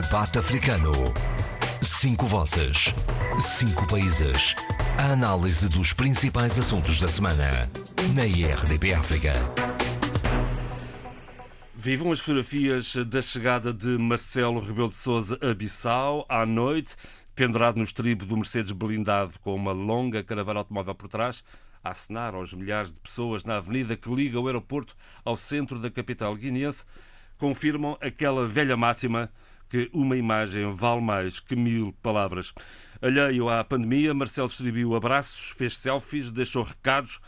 Debate Africano. Cinco vozes. Cinco países. A análise dos principais assuntos da semana. Na IRDP África. Vivam as fotografias da chegada de Marcelo Rebelo de Souza a Bissau à noite, pendurado no estribo do Mercedes blindado com uma longa caravana automóvel por trás, a acenar aos milhares de pessoas na avenida que liga o aeroporto ao centro da capital guineense, confirmam aquela velha máxima que uma imagem vale mais que mil palavras. Alheio à pandemia, Marcelo distribuiu abraços, fez selfies, deixou recados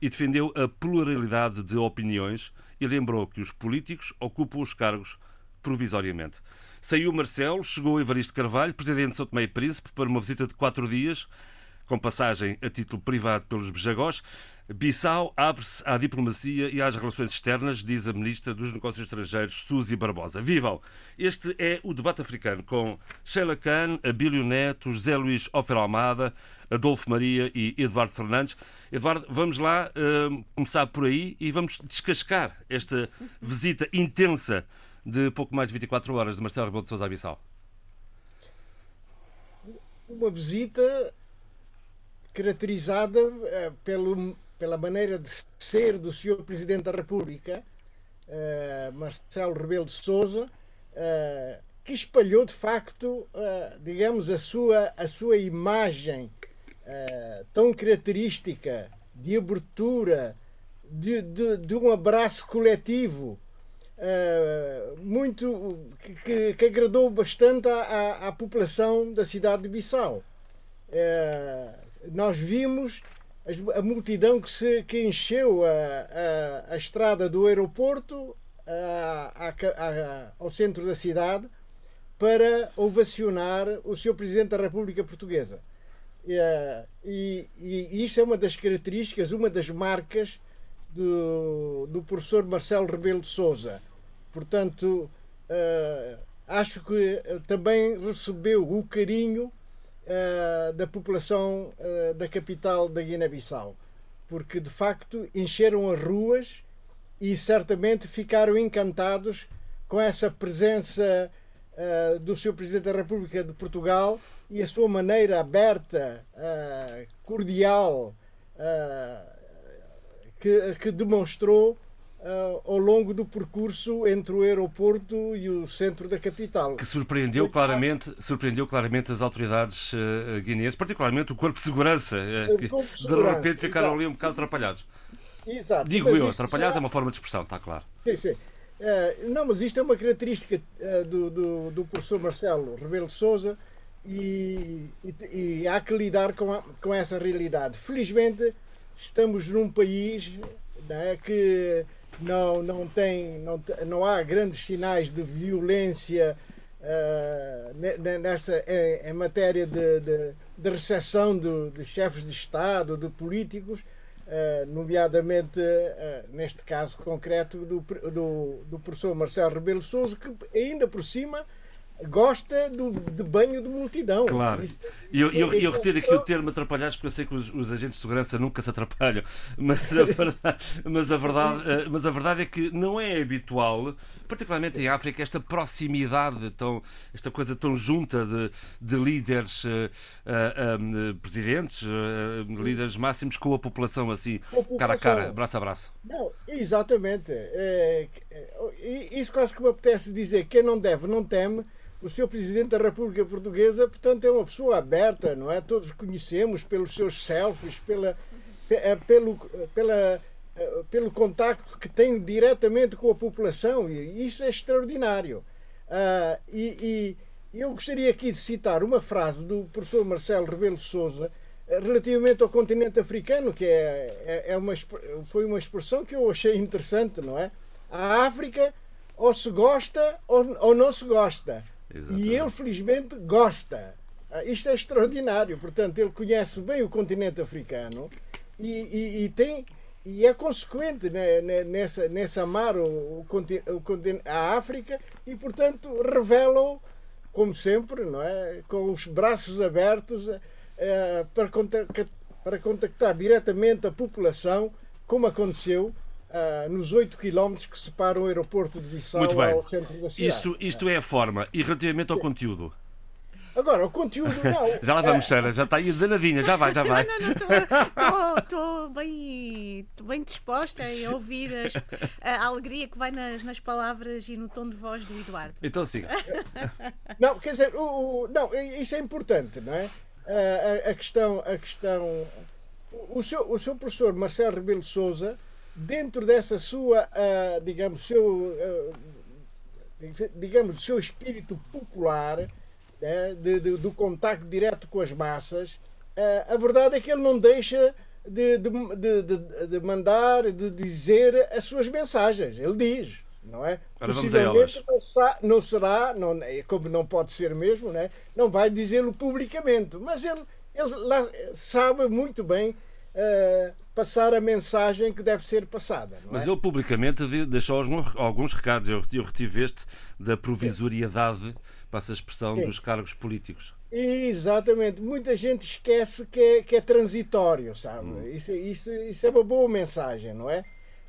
e defendeu a pluralidade de opiniões e lembrou que os políticos ocupam os cargos provisoriamente. Saiu Marcelo, chegou Evaristo Carvalho, presidente de São Tomé e Príncipe, para uma visita de quatro dias, com passagem a título privado pelos Bejagós. Bissau abre-se à diplomacia e às relações externas, diz a Ministra dos Negócios Estrangeiros, Suzy Barbosa. Vivam! Este é o debate africano com Sheila Khan, Abílio Neto, José Luís Ofer Almada, Adolfo Maria e Eduardo Fernandes. Eduardo, vamos lá uh, começar por aí e vamos descascar esta visita intensa de pouco mais de 24 horas de Marcelo Rebelo de Sousa a Bissau. Uma visita caracterizada uh, pelo pela maneira de ser do Sr. Presidente da República, uh, Marcelo Rebelo de Sousa, uh, que espalhou de facto, uh, digamos, a sua, a sua imagem tão característica de abertura, de, de, de um abraço coletivo, muito que, que, agradou bastante à, à, população da cidade de Bissau. nós vimos a multidão que, se, que encheu a, a, a estrada do aeroporto a, ao centro da cidade para ovacionar o Sr. Presidente da República Portuguesa. E, e, e isto é uma das características, uma das marcas do, do professor Marcelo Rebelo de Souza. Portanto, uh, acho que também recebeu o carinho uh, da população uh, da capital da Guiné-Bissau, porque de facto encheram as ruas e certamente ficaram encantados com essa presença uh, do seu Presidente da República de Portugal e a sua maneira aberta, cordial, que, que demonstrou Uh, ao longo do percurso entre o aeroporto e o centro da capital. Que surpreendeu claramente, surpreendeu claramente as autoridades uh, guineenses, particularmente o Corpo de Segurança, uh, que de, segurança, repente ficaram exato. ali um bocado atrapalhados. Exato. Digo eu, atrapalhados já... é uma forma de expressão, está claro. Sim, sim. Não, mas isto é uma característica do, do, do, professor Marcelo Rebelo de Souza e, e, e há que lidar com, a, com essa realidade. Felizmente, estamos num país é, que não, não, tem, não, não há grandes sinais de violência uh, nesta, em, em, matéria de, de, de recessão de, de, chefes de Estado, de políticos, uh, nomeadamente, uh, neste caso concreto, do, do, do professor Marcelo Rebelo Souza, que ainda por cima gosta do, de banho de multidão. Claro. E eu, eu, eu retiro aqui o termo atrapalhados porque eu sei que os, os, agentes de segurança nunca se atrapalham. Mas a, verdade, mas, a verdade, eh, mas a verdade é que não é habitual, particularmente em África, esta proximidade, tão, esta coisa tão junta de, de líderes, uh, uh, presidentes, uh, líderes máximos com a população assim, população. cara a cara, braço a braço. Não, exatamente. É, é, isso quase que me apetece dizer: quem não deve, não teme o Sr. Presidente da República Portuguesa, portanto, é uma pessoa aberta, não é? Todos conhecemos pelos seus selfies, pela, eh, pelo, pela, eh, pelo contacto que tem diretamente com a população, e isso é extraordinário. Uh, e, e, eu gostaria aqui de citar uma frase do professor Marcelo Rebelo Souza eh, relativamente ao continente africano, que é, é, é uma, foi uma expressão que eu achei interessante, não é? A África ou se gosta ou, ou não se gosta. Exatamente. E ele, felizmente, gosta. Ah, isto é extraordinário. Portanto, ele conhece bem o continente africano e, e, e tem e é consequente né, né nessa, nessa amar o, o, o, a África e, portanto, revela como sempre, não é? com os braços abertos eh, para, contactar, para contactar diretamente a população, como aconteceu ah, nos 8 quilómetros que separam o aeroporto de Bissau Muito bem. ao centro da cidade. Isto, isto é a forma. E relativamente ao conteúdo? Agora, o conteúdo não. Já lá vamos, Sheila. Já está aí danadinha. Já vai, já vai. Não, não, estou bem, bem disposta a ouvir as- a alegria que vai nas, nas palavras e no tom de voz do Eduardo. Então siga. Não, quer dizer, o, o- não, isso é importante, não é? Ah, A, a questão, a questão, o seu, o seu professor Marcelo Rebelo de Souza, dentro dessa sua, ah, digamos, seu, ah, digamos, o seu espírito popular, né, de- de- do contacto direto com as massas, ah, a verdade é que ele não deixa de, de, de, de- de mandar, de dizer as suas mensagens. Ele diz, não é? Ora, vamos a elas. Possivelmente não, não será, não, é como não pode ser mesmo, né? não vai dizê-lo publicamente, mas ele, ele sabe muito bem eh, passar a mensagem que deve ser passada. Mas é? ele publicamente de- deixou alguns, alguns recados. Eu, eu retive este da provisoriedade, passa a expressão, Sim. dos cargos políticos. Exatamente, muita gente esquece que é, que é transitório, sabe? Hum. Isso, isso, isso é uma boa mensagem, não é?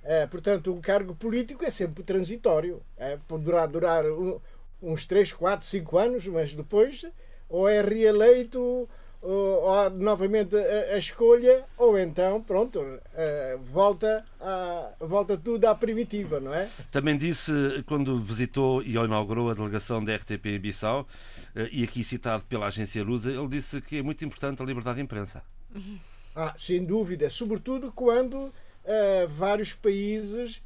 Eh, portanto, o cargo político é sempre transitório. É, poderá durar um- uns 3, 4, 5 anos, mas depois ou é reeleito ou, ou novamente a, a escolha, ou então, pronto, eh, volta, a, volta tudo à primitiva, não é? Também disse, quando visitou e inaugurou a delegação da RTP em Bissau, eh, e aqui citado pela agência Lusa, ele disse que é muito importante a liberdade de imprensa. Ah, sem dúvida, sobretudo quando eh, vários países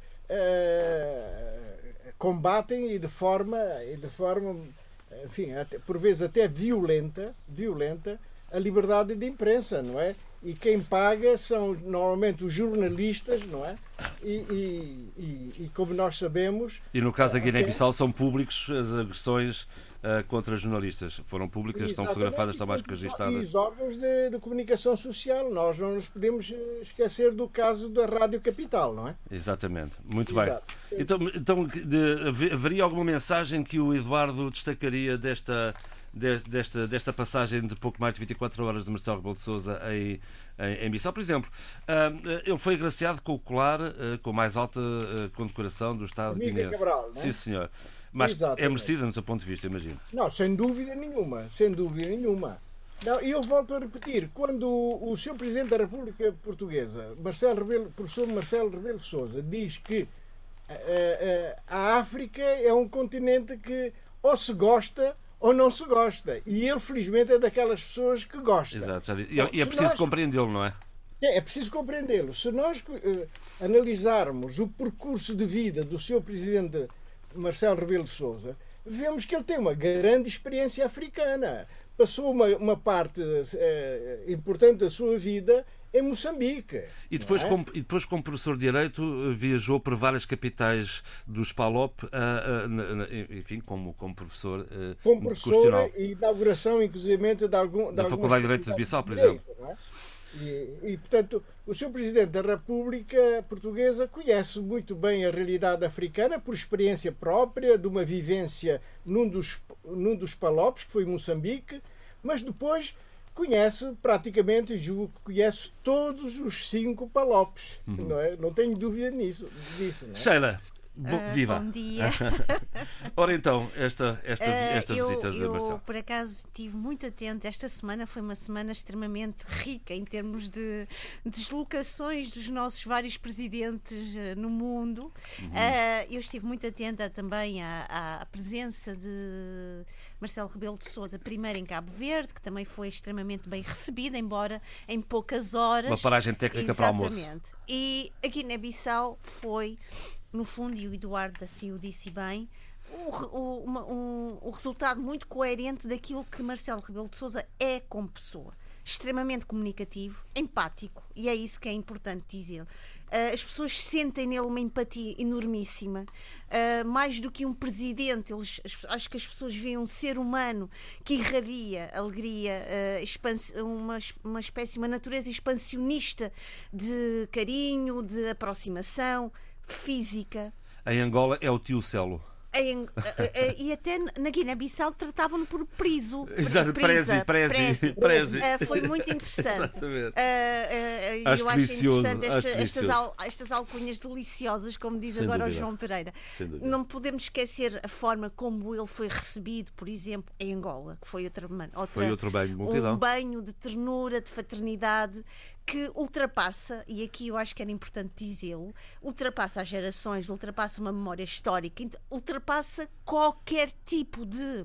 combatem e de forma, e de forma enfim, até- por vezes até violenta, violenta, a liberdade de imprensa, não é? E quem paga são normalmente os jornalistas, não é? E, e- e- e como nós sabemos, E no caso da. Guiné-Bissau são públicos as agressões eh, contra jornalistas. Foram públicas, estão fotografadas, estão mais que e registadas. os órgãos de, de comunicação social. Nós não nos podemos eh, esquecer do caso da Rádio Capital, não é? Exatamente, muito bem. Exato. Então, então de- haver- haveria alguma mensagem que o Eduardo destacaria desta, de- desta, desta passagem de pouco mais de 24 horas de Marcelo Rebelo de Sousa em, em, em Bissau? Por exemplo, ah, ele foi agraciado com o colar ah, com a mais alta ah, condecoração do Estado Amiga. Cabral, não é? Sim, senhor. Mas é Exatamente. merecida no seu ponto de vista, imagino. Não, sem dúvida nenhuma, sem dúvida nenhuma. Não, e eu volto a repetir, quando o, Sr. Presidente da República Portuguesa, Marcelo Rebelo, professor Marcelo Rebelo de Sousa, diz que a África é um continente que ou se gosta ou não se gosta. E ele, felizmente, é daquelas pessoas que gosta. Exato, já disse. E, Bom, e é preciso nós- compreendê-lo, não é? É, é preciso compreendê-lo. Se nós eh, analisarmos o percurso de vida do seu presidente Marcelo Rebelo de Sousa, vemos que ele tem uma grande experiência africana. Passou uma, uma parte eh, importante da sua vida em Moçambique. E depois, é? como, e depois, como professor de Direito, eh, viajou por várias capitais dos PALOP, na- na- enfim, como, como professor eh, como professor e inauguração, inclusive, de, algum, de Da Faculdade de Direito de Bissau, por não é? E, e, portanto, o Sr. Presidente da República Portuguesa conhece muito bem a realidade africana por experiência própria, de uma vivência num dos, num dos palopes, que foi Moçambique, mas depois conhece praticamente, e julgo que conhece todos os cinco palopes. Uhum. Não, é? não tenho dúvida nisso. Disso, não é? Sheila, bo- Ah, viva! Bom dia. Ora então, esta, esta, Ah, esta eu, visita de eu, Marcelo. por acaso, estive muito atenta. Esta semana foi uma semana extremamente rica em termos de deslocações dos nossos vários presidentes eh, no mundo. Uhum. Ah, eu estive muito atenta também à, à- presença de Marcelo Rebelo de Sousa, primeiro em Cabo Verde, que também foi extremamente bem recebida, embora em poucas horas. Uma paragem técnica para almoço. Exatamente. E a Guiné-Bissau foi, no fundo, e o Eduardo assim o disse bem, o, o- uma- um- o resultado muito coerente daquilo que Marcelo Rebelo de Sousa é como pessoa. Extremamente comunicativo, empático, e é isso que é importante dizer. Ah, as pessoas sentem nele uma empatia enormíssima, Ah, mais do que um presidente. Eles, acho que as pessoas veem um ser humano que irradia alegria, expans- uma, uma espécie, uma natureza expansionista de carinho, de aproximação física. Em Angola é o tio Celo. em, e até na Guiné-Bissau tratavam-no por priso. Exato, prezi. Foi muito interessante. Exatamente. Uh, Acho eu acho interessante acho esta- estas, al- estas alcunhas deliciosas, como diz Sem agora o dúvida. João Pereira. Não podemos esquecer a forma como ele foi recebido, por exemplo, em Angola, que foi outra, outra Foi outro banho de multidão. um banho de ternura, de fraternidade que ultrapassa, e aqui eu acho que era importante dizê-lo, ultrapassa as gerações, ultrapassa uma memória histórica, ultrapassa qualquer tipo de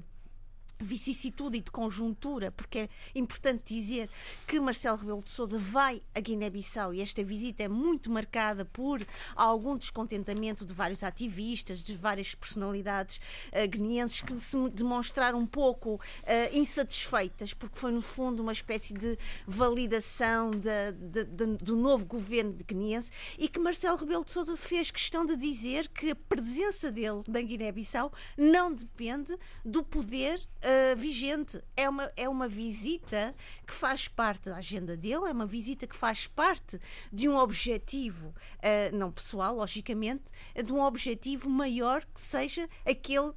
vicissitude e de conjuntura, porque é importante dizer que Marcelo Rebelo de Sousa vai a Guiné-Bissau e esta visita é muito marcada por algum descontentamento de vários ativistas, de várias personalidades eh, guineenses que se demonstraram um pouco eh, insatisfeitas, porque foi no fundo uma espécie de validação da- da- da- do novo governo de guineense e que Marcelo Rebelo de Sousa fez questão de dizer que a presença dele na Guiné-Bissau não depende do poder eh, vigente. É uma, é uma visita que faz parte da agenda dele, é uma visita que faz parte de um objetivo, eh, não pessoal, logicamente, de um objetivo maior que seja aquele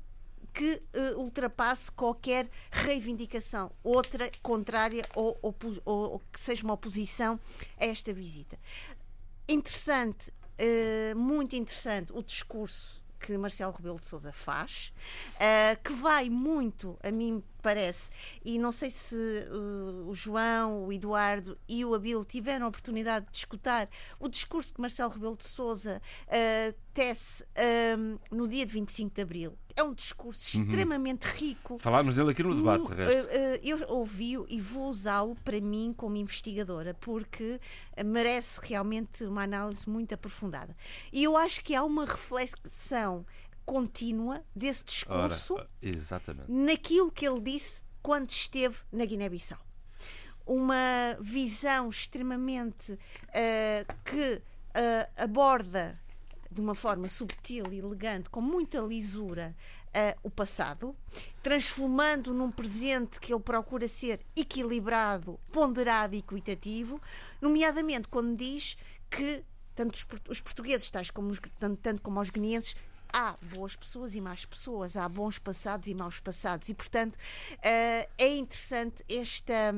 que eh, ultrapasse qualquer reivindicação, outra contrária ou, ou- ou que seja uma oposição a esta visita. Interessante, eh, muito interessante o discurso que Marcelo Rebelo de Sousa faz, eh, que vai muito, a mim parece, e não sei se eh, o João, o Eduardo e o Abel tiveram a oportunidade de escutar o discurso que Marcelo Rebelo de Sousa eh, tece no dia de 25 de Abril. É um discurso extremamente rico, Falámos dele aqui no debate, de Uh, resto. uh, uh, eu ouvi-o e vou usá-lo para mim como investigadora, porque uh, merece realmente uma análise muito aprofundada. E eu acho que há uma reflexão contínua desse Ora, discurso exatamente. naquilo que ele disse quando esteve na Guiné-Bissau. Uma visão extremamente eh, que eh, aborda de uma forma subtil e elegante, com muita lisura, eh, o passado, transformando num presente que ele procura ser equilibrado, ponderado e equitativo, nomeadamente quando diz que tanto os, port- os portugueses, tais como os, tanto, tanto como os guineenses, há boas pessoas e más pessoas, há bons passados e maus passados, e portanto eh, é interessante esta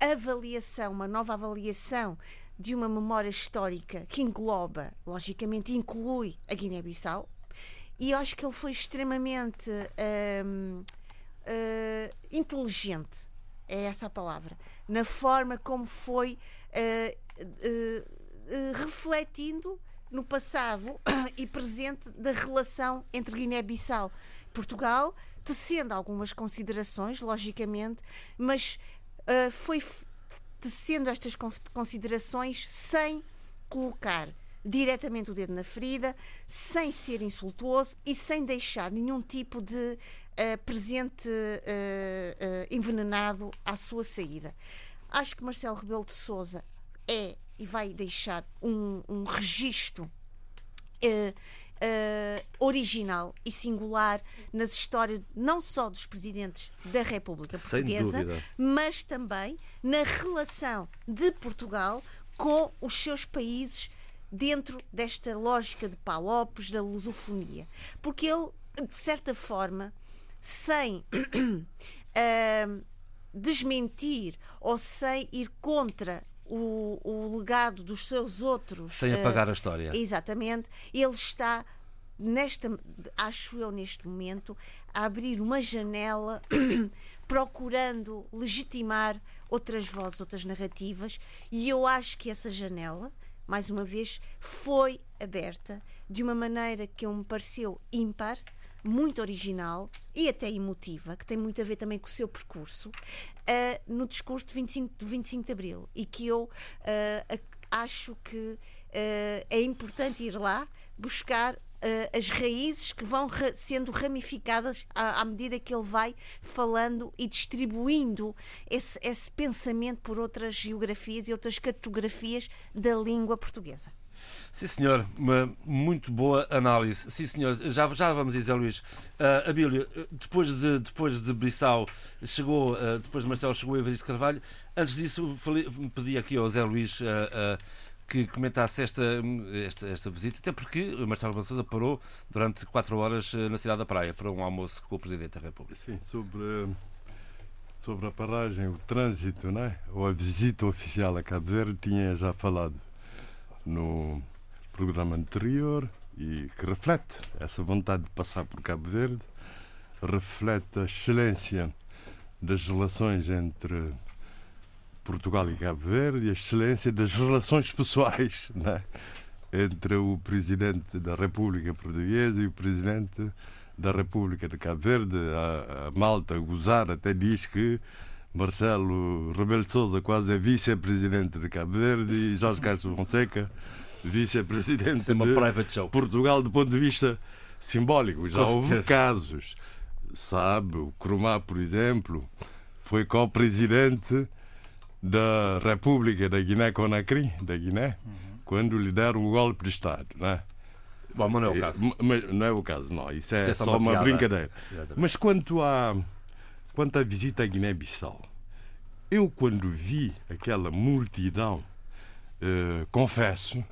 avaliação, uma nova avaliação de uma memória histórica que engloba, logicamente, inclui a Guiné-Bissau, e eu acho que ele foi extremamente hum, eh, inteligente, é essa a palavra, na forma como foi eh, eh, refletindo no passado e presente da relação entre Guiné-Bissau e Portugal, tecendo algumas considerações, logicamente, mas eh, foi tecendo estas con- considerações sem colocar diretamente o dedo na ferida, sem ser insultuoso e sem deixar nenhum tipo de eh, presente eh, eh, envenenado à sua saída. Acho que Marcelo Rebelo de Souza é e vai deixar um, um registro eh, original e singular nas histórias não só dos presidentes da República Portuguesa, mas também na relação de Portugal com os seus países dentro desta lógica de Palopes, da lusofonia. Porque ele, de certa forma, sem ahm, desmentir ou sem ir contra o, o legado dos seus outros. Sem ah, apagar a história. Exatamente. Ele está, nesta, acho eu, neste momento, a abrir uma janela procurando legitimar outras vozes, outras narrativas, e eu acho que essa janela, mais uma vez, foi aberta de uma maneira que eu me pareceu ímpar, muito original e até emotiva, que tem muito a ver também com o seu percurso, ah, no discurso de 25, do 25 de Abril. E que eu ac- acho que ah, é importante ir lá buscar as raízes que vão sendo ramificadas à, à medida que ele vai falando e distribuindo esse, esse pensamento por outras geografias e outras cartografias da língua portuguesa. Sim, senhor, uma muito boa análise. Sim, senhor, já, já vamos dizer, Luís. Uh, Abílio, depois de, depois de Brissau, chegou, uh, depois de Marcelo, chegou Evaristo Carvalho. Antes disso, falei, pedi aqui ao Zé Luís uh, uh, que comentasse esta, esta, esta visita, até porque Marcelo Rebelo Sousa parou durante quatro horas na cidade da Praia para um almoço com o Presidente da República. Sim, sobre, sobre a paragem, o trânsito, né? ou a visita oficial a Cabo Verde, tinha já falado no programa anterior e que reflete essa vontade de passar por Cabo Verde, reflete a excelência das relações entre Portugal e Cabo Verde e a excelência das relações pessoais né? entre o Presidente da República Portuguesa e o Presidente da República de Cabo Verde. A, a Malta, a gozar, até diz que Marcelo Rebelo de Sousa quase é vice-presidente de Cabo Verde e Jorge Castro Fonseca vice-presidente de Portugal do ponto de vista simbólico. Já houve casos. Sabe, o Cromá, por exemplo, foi co-presidente da República da Guiné-Conakry, da Guiné, uhum. quando lhe deram o golpe de Estado. Não é? Bom, mas não é o caso. Mas não é o caso, não. Isso é, é só, uma, uma brincadeira. Exatamente. Mas quanto à, quanto à visita à Guiné-Bissau, eu, quando vi aquela multidão, eh, confesso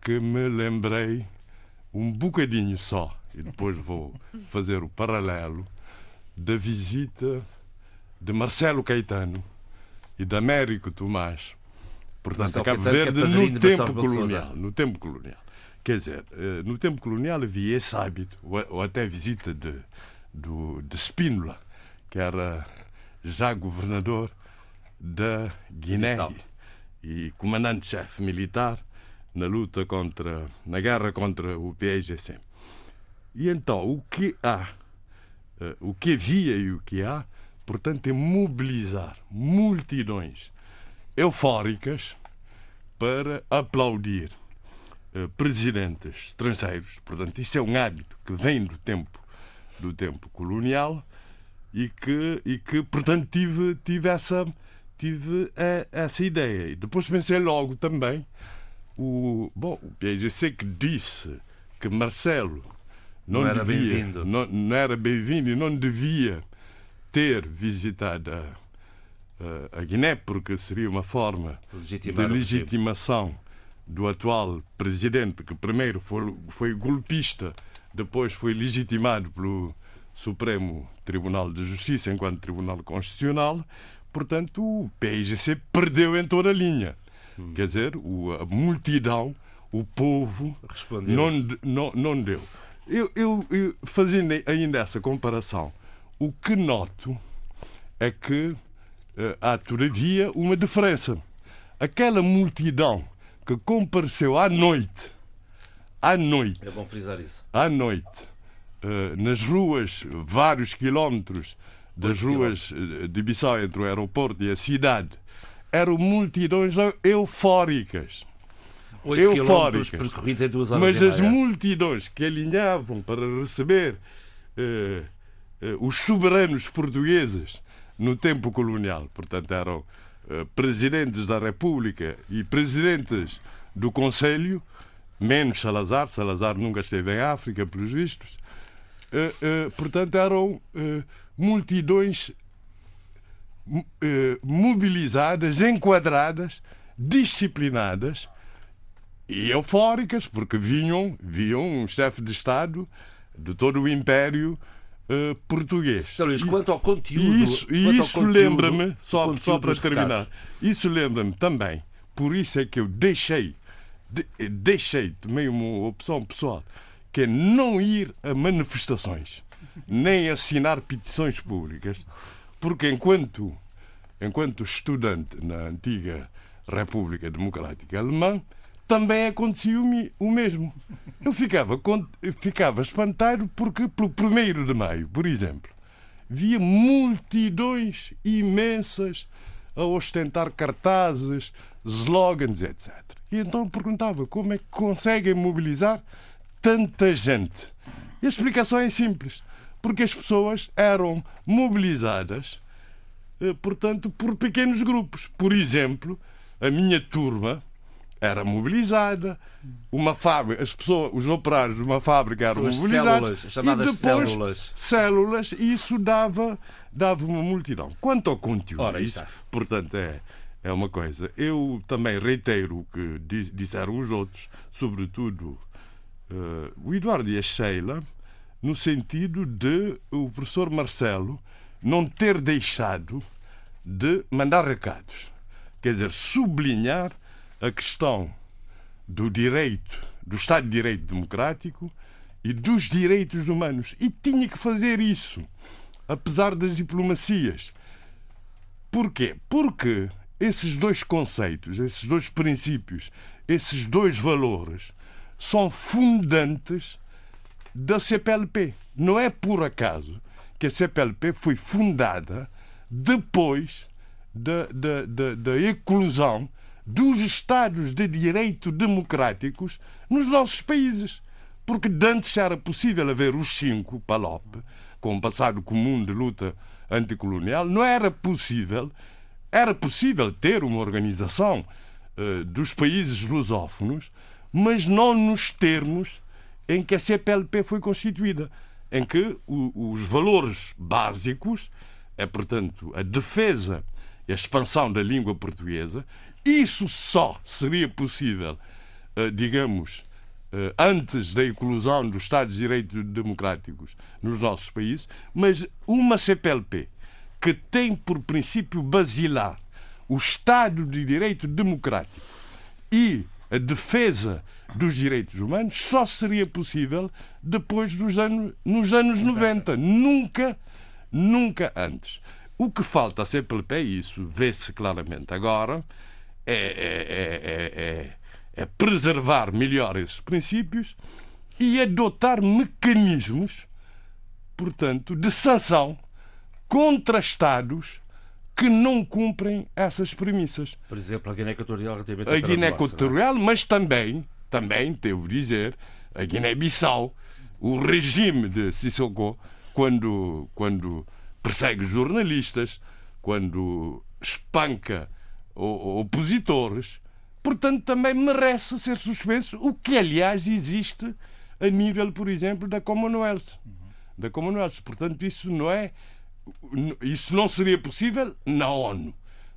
que me lembrei um bocadinho só, e depois vou fazer o paralelo, da visita de Marcelo Caetano e de Américo Tomás, portanto, a Cabo Verde no tempo colonial. No tempo colonial. Quer dizer, eh, no tempo colonial havia esse hábito, ou até visita de, do, de Spínola, que era já governador da Guiné e comandante-chefe militar na luta contra, na guerra contra o PIGC. E então, o que há, eh, o que havia e o que há, portanto, é mobilizar multidões eufóricas para aplaudir uh, presidentes estrangeiros. Portanto, isso é um hábito que vem do tempo do tempo colonial e que e que portanto tive tive essa tive uh, essa ideia. E depois pensei logo também o bom o PIGC que disse que Marcelo não, não era devia, não, não era bem-vindo e não devia ter visitado a, a Guiné, porque seria uma forma Legitimar de legitimação do atual presidente, que primeiro foi, foi golpista, depois foi legitimado pelo Supremo Tribunal de Justiça enquanto Tribunal Constitucional. Portanto, o PIGC perdeu em toda a linha. Hum. Quer dizer, o, a multidão, o povo, não, não, não deu. Eu, eu, eu, fazendo ainda essa comparação o que noto é que uh, há, todavia, uma diferença. Aquela multidão que compareceu à noite, à noite. É bom frisar isso. À noite, nas ruas, vários quilómetros das ruas eh, de Bissau, entre o aeroporto e a cidade, eram multidões eufóricas. eufóricas. percorridos em duas horas Mas as multidões que alinhavam para receber. Eh, os soberanos portugueses no tempo colonial. Portanto, eram eh, presidentes da República e presidentes do Conselho, menos Salazar. Salazar nunca esteve em África, pelos vistos. Eh, portanto, eram multidões mobilizadas, enquadradas, disciplinadas e eufóricas, porque vinham, viam um chefe de Estado de todo o Império uh, português. Então, Luís, quanto ao conteúdo. Isso, isso lembra-me, só, só para terminar, isso lembra-me também, por isso é que eu deixei, de, deixei, tomei uma opção pessoal, que é não ir a manifestações, nem assinar petições públicas, porque enquanto, enquanto estudante na antiga República Democrática Alemã, também acontecia o mesmo. Eu ficava, ficava espantado porque, pelo primeiro de maio, por exemplo, via multidões imensas a ostentar cartazes, slogans, etc. E então perguntava como é que conseguem mobilizar tanta gente. E a explicação é simples. Porque as pessoas eram mobilizadas, eh, portanto, por pequenos grupos. Por exemplo, a minha turma, era mobilizada, uma fábrica, as pessoas, os operários de uma fábrica eram mobilizados células, chamadas e depois células. células, e isso dava, dava uma multidão. Quanto ao conteúdo, Ora, isso, portanto, é, é uma coisa. Eu também reitero o que disseram os outros, sobretudo o Eduardo e a Sheila, no sentido de o professor Marcelo não ter deixado de mandar recados. Quer dizer, sublinhar a questão do direito, do Estado de Direito Democrático e dos direitos humanos. E tinha que fazer isso, apesar das diplomacias. Porquê? Porque esses dois conceitos, esses dois princípios, esses dois valores são fundantes da CPLP. Não é por acaso que a CPLP foi fundada depois da, da, da, da eclosão dos Estados de Direito democráticos nos nossos países. Porque antes era possível haver os cinco, PALOP, com um passado comum de luta anticolonial, não era possível, era possível ter uma organização uh, dos países lusófonos, mas não nos termos em que a CPLP foi constituída, em que o, os valores básicos é, portanto, a defesa e a expansão da língua portuguesa, isso só seria possível, uh, digamos, uh, antes da inclusão dos Estados de Direito Democráticos nos nossos países, mas uma CPLP que tem por princípio basilar o Estado de Direito Democrático e a defesa dos direitos humanos só seria possível depois dos anos, nos anos 90. Nunca, nunca antes. O que falta a CPLP, é isso vê-se claramente agora, é, é, é, é, preservar melhor esses princípios e adotar mecanismos, portanto, de sanção contra Estados que não cumprem essas premissas. Por exemplo, a Guiné Equatorial relativamente A Guiné Equatorial, mas também, também, devo dizer, a Guiné-Bissau, o regime de Sissoko, quando, quando persegue jornalistas, quando espanca opositores, portanto, também merece ser suspenso, o que, aliás, existe a nível, por exemplo, da Commonwealth. Da Commonwealth. Portanto, isso não é. Isso não seria possível na ONU,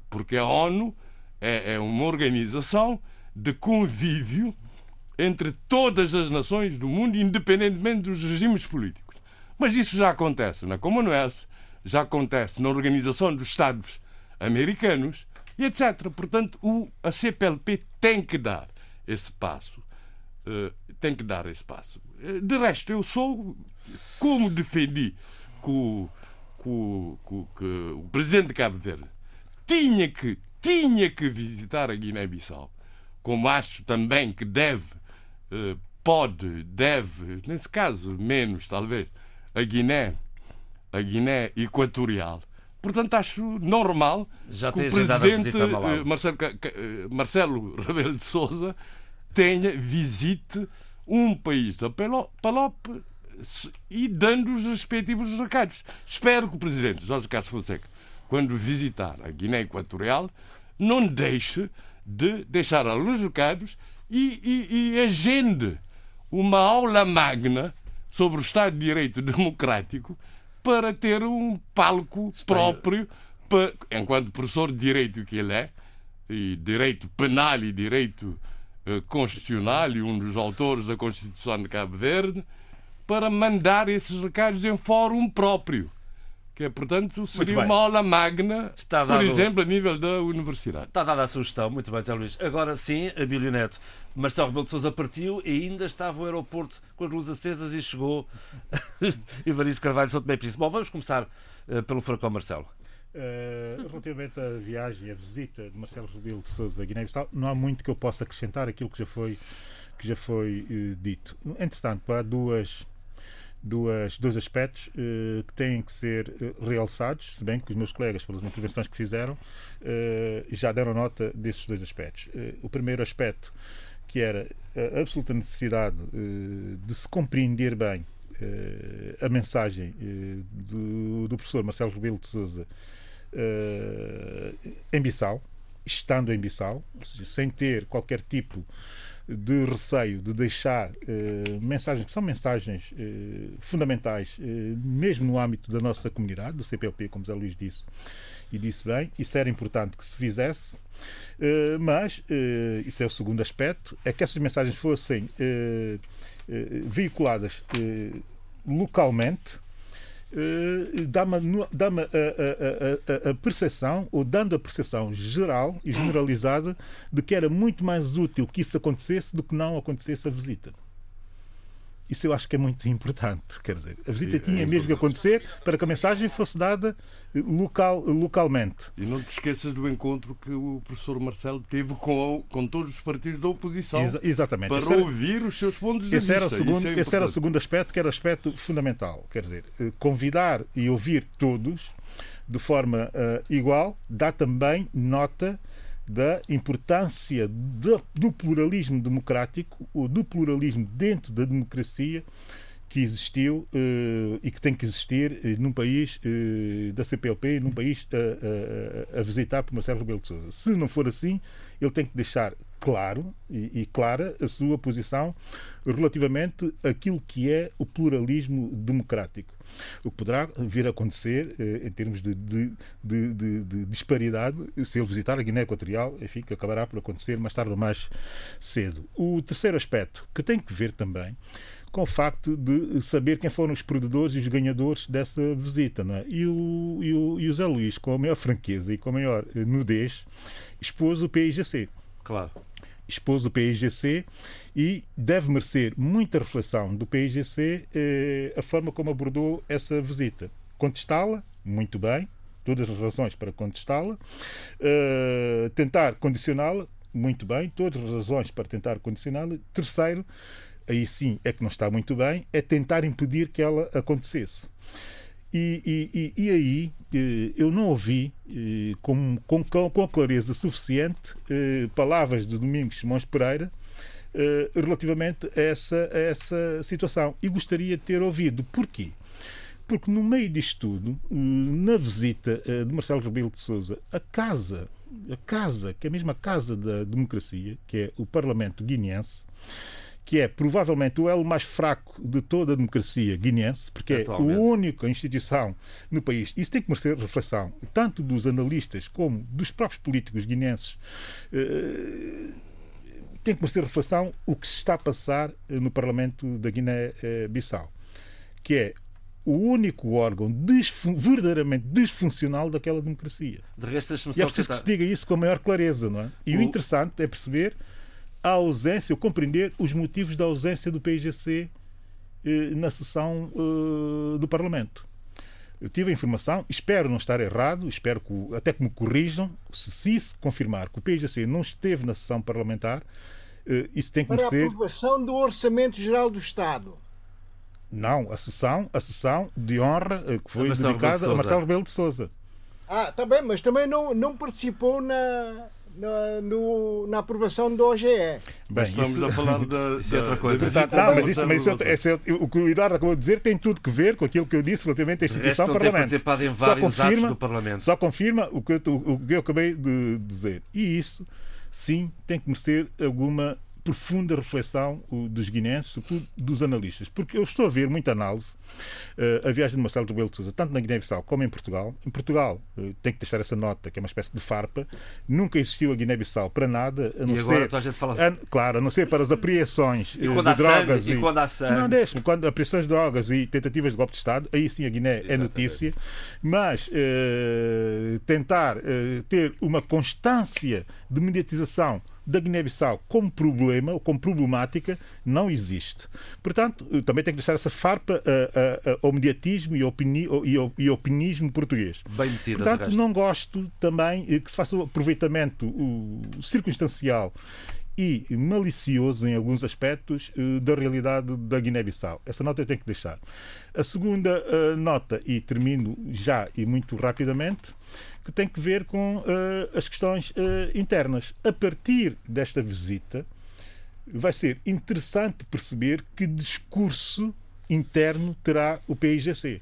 porque a ONU é, é uma organização de convívio entre todas as nações do mundo, independentemente dos regimes políticos. Mas isso já acontece na Commonwealth, já acontece na Organização dos Estados Americanos e etc. Portanto, o, a CPLP tem que dar esse passo. Uh, tem que dar esse passo. Uh, de resto, eu sou, como defendi o, que o, que o presidente de Cabo Verde tinha que, tinha que visitar a Guiné-Bissau, como acho também que deve, uh, pode, deve, nesse caso menos talvez, a Guiné, a Guiné Equatorial. Portanto, acho normal Já que o presidente eh, Marcelo, eh, Marcelo Rebelo de Souza tenha, visite um país da Palop e dando os respectivos recados. Espero que o presidente Jorge Carlos Fonseca, quando visitar a Guiné Equatorial, não deixe de deixar alguns recados e, e, e agende uma aula magna sobre o Estado de Direito Democrático para ter um palco próprio, para, enquanto professor de direito que ele é, e direito penal e direito uh, constitucional, e um dos autores da Constituição de Cabo Verde, para mandar esses recados em fórum próprio que é, portanto, seria uma aula magna, Está dado... por exemplo, a nível da universidade. Está dada a sugestão, muito bem, Zé Luís. Agora sim, a Bilioneto. Marcelo Rebelo de Sousa partiu e ainda estava o aeroporto com as luzes acesas e chegou Ivaristo Carvalho São Tomé Príncipe. Bom, vamos começar uh, pelo Furacão Marcelo. Uh, relativamente à viagem, à visita de Marcelo Rebelo de Sousa a Guiné-Bissau, não há muito que eu possa acrescentar aquilo que já foi, que já foi uh, dito. Entretanto, há duas duas, dois aspectos uh, que têm que ser uh, realçados, se bem que os meus colegas, pelas intervenções que fizeram, uh, já deram nota desses dois aspectos. o primeiro aspecto, que era a absoluta necessidade de se compreender bem a mensagem do, do, professor Marcelo Rebelo de Souza em Bissau, estando em Bissau, seja, sem ter qualquer tipo de receio de deixar eh, mensagens que são mensagens eh, fundamentais, eh, mesmo no âmbito da nossa comunidade, do CPLP, como Zé Luís disse, e disse bem, isso era importante que se fizesse, mas, isso é o segundo aspecto, é que essas mensagens fossem veiculadas localmente, dá-me dá a, a, a, a, percepção, ou dando a percepção geral e generalizada, de que era muito mais útil que isso acontecesse do que não acontecesse a visita. Isso eu acho que é muito importante. Quer dizer, a visita tinha é mesmo que acontecer para que a mensagem fosse dada eh, local, localmente. E não te esqueças do encontro que o professor Marcelo teve com, com todos os partidos da oposição. Exa exatamente. Para esse ouvir era, os seus pontos de esse vista. Era o segundo, é esse era o segundo aspecto, que era o aspecto fundamental. Quer dizer, eh, convidar e ouvir todos de forma uh, igual dá também nota da importância do, do pluralismo democrático, ou do pluralismo dentro da democracia que existiu uh, e que tem que existir uh, num país uh, da CPLP, num país a visitar por Marcelo Rebelo de Sousa. Se não for assim, ele tem que deixar claro e, e, clara a sua posição relativamente àquilo que é o pluralismo democrático. O que poderá vir a acontecer em termos de, de, de, de, disparidade se ele visitar a Guiné Equatorial, enfim, que acabará por acontecer mais tarde ou mais cedo. O terceiro aspecto que tem que ver também com o facto de saber quem foram os perdedores e os ganhadores dessa visita. Não é? e, o, e, o, e o Zé Luís, com a maior franqueza e com a maior eh, nudez, expôs o PIGC. Claro. Expôs o PIGC e deve merecer muita reflexão do PIGC eh, a forma como abordou essa visita. Contestá-la, muito bem, todas as razões para contestá-la. Uh, tentar condicioná-la, muito bem, todas as razões para tentar condicioná-la. Terceiro, aí sim é que não está muito bem, é tentar impedir que ela acontecesse. E, e, e, aí eh, eu não ouvi eh, com, com, com clareza suficiente eh, palavras de Domingos Simões Pereira relativamente a essa, a essa situação. E gostaria de ter ouvido. Porquê? Porque no meio disto tudo, na visita de Marcelo Rebelo de Sousa, a casa, a casa, que é a mesma casa da democracia, que é o Parlamento guineense, que é provavelmente o elo mais fraco de toda a democracia guineense, porque é a única instituição no país. Isso tem que merecer reflexão, tanto dos analistas como dos próprios políticos guineenses. Uh, tem que merecer reflexão o que se está a passar eh, no Parlamento da Guiné-Bissau, que é o único órgão verdadeiramente disfuncional daquela democracia. De resto, e é preciso que se diga isso com a maior clareza, não é? E o, o interessante é perceber a ausência, ou compreender os motivos da ausência do PIGC eh, na sessão eh, do Parlamento. Eu tive a informação, espero não estar errado, espero que, até que me corrijam, se, se isso confirmar que o PIGC não esteve na sessão parlamentar, eh, isso tem que Para ser... a aprovação do Orçamento Geral do Estado. Não, a sessão, a sessão de honra eh, que foi dedicada a Marcelo Rebelo de Souza. Ah, está bem, mas também não, não participou na, na, no, na aprovação do OGE. Bem, estamos isso, a falar da, isso é outra coisa. Da, da, não, mas, isso, mas isso, é, é, o que o Eduardo acabou de dizer tem tudo que ver com aquilo que eu disse relativamente à instituição do Parlamento. Só confirma, do Parlamento. Só confirma o que, eu, o que eu acabei de dizer. E isso, sim, tem que merecer alguma profunda reflexão dos guinenses, sobretudo dos analistas, porque eu estou a ver muita análise uh, a viagem de Marcelo Rebelo de Sousa, tanto na Guiné-Bissau como em Portugal. Em Portugal, uh, tem que deixar essa nota, que é uma espécie de farpa, nunca existiu a Guiné-Bissau para nada, a não e agora ser, a gente fala... a, claro, a não ser para as apreensões e uh, de drogas sangue, e, e quando há sangue. não deixe quando apreensões de drogas e tentativas de golpe de Estado, aí sim a Guiné Exatamente. é notícia, mas tentar ter uma constância de mediatização da Guiné-Bissau como problema ou como problemática não existe. Portanto, também tem que deixar essa farpa a, a, ao mediatismo e, opini, e, ao, e opinismo português. Bem metido, Portanto, não gosto também que se faça o aproveitamento o circunstancial e malicioso em alguns aspectos eh, da realidade da Guiné-Bissau. Essa nota eu tenho que deixar. A segunda uh, nota, e termino já e muito rapidamente, que tem que ver com uh, as questões internas. A partir desta visita, vai ser interessante perceber que discurso interno terá o PIGC.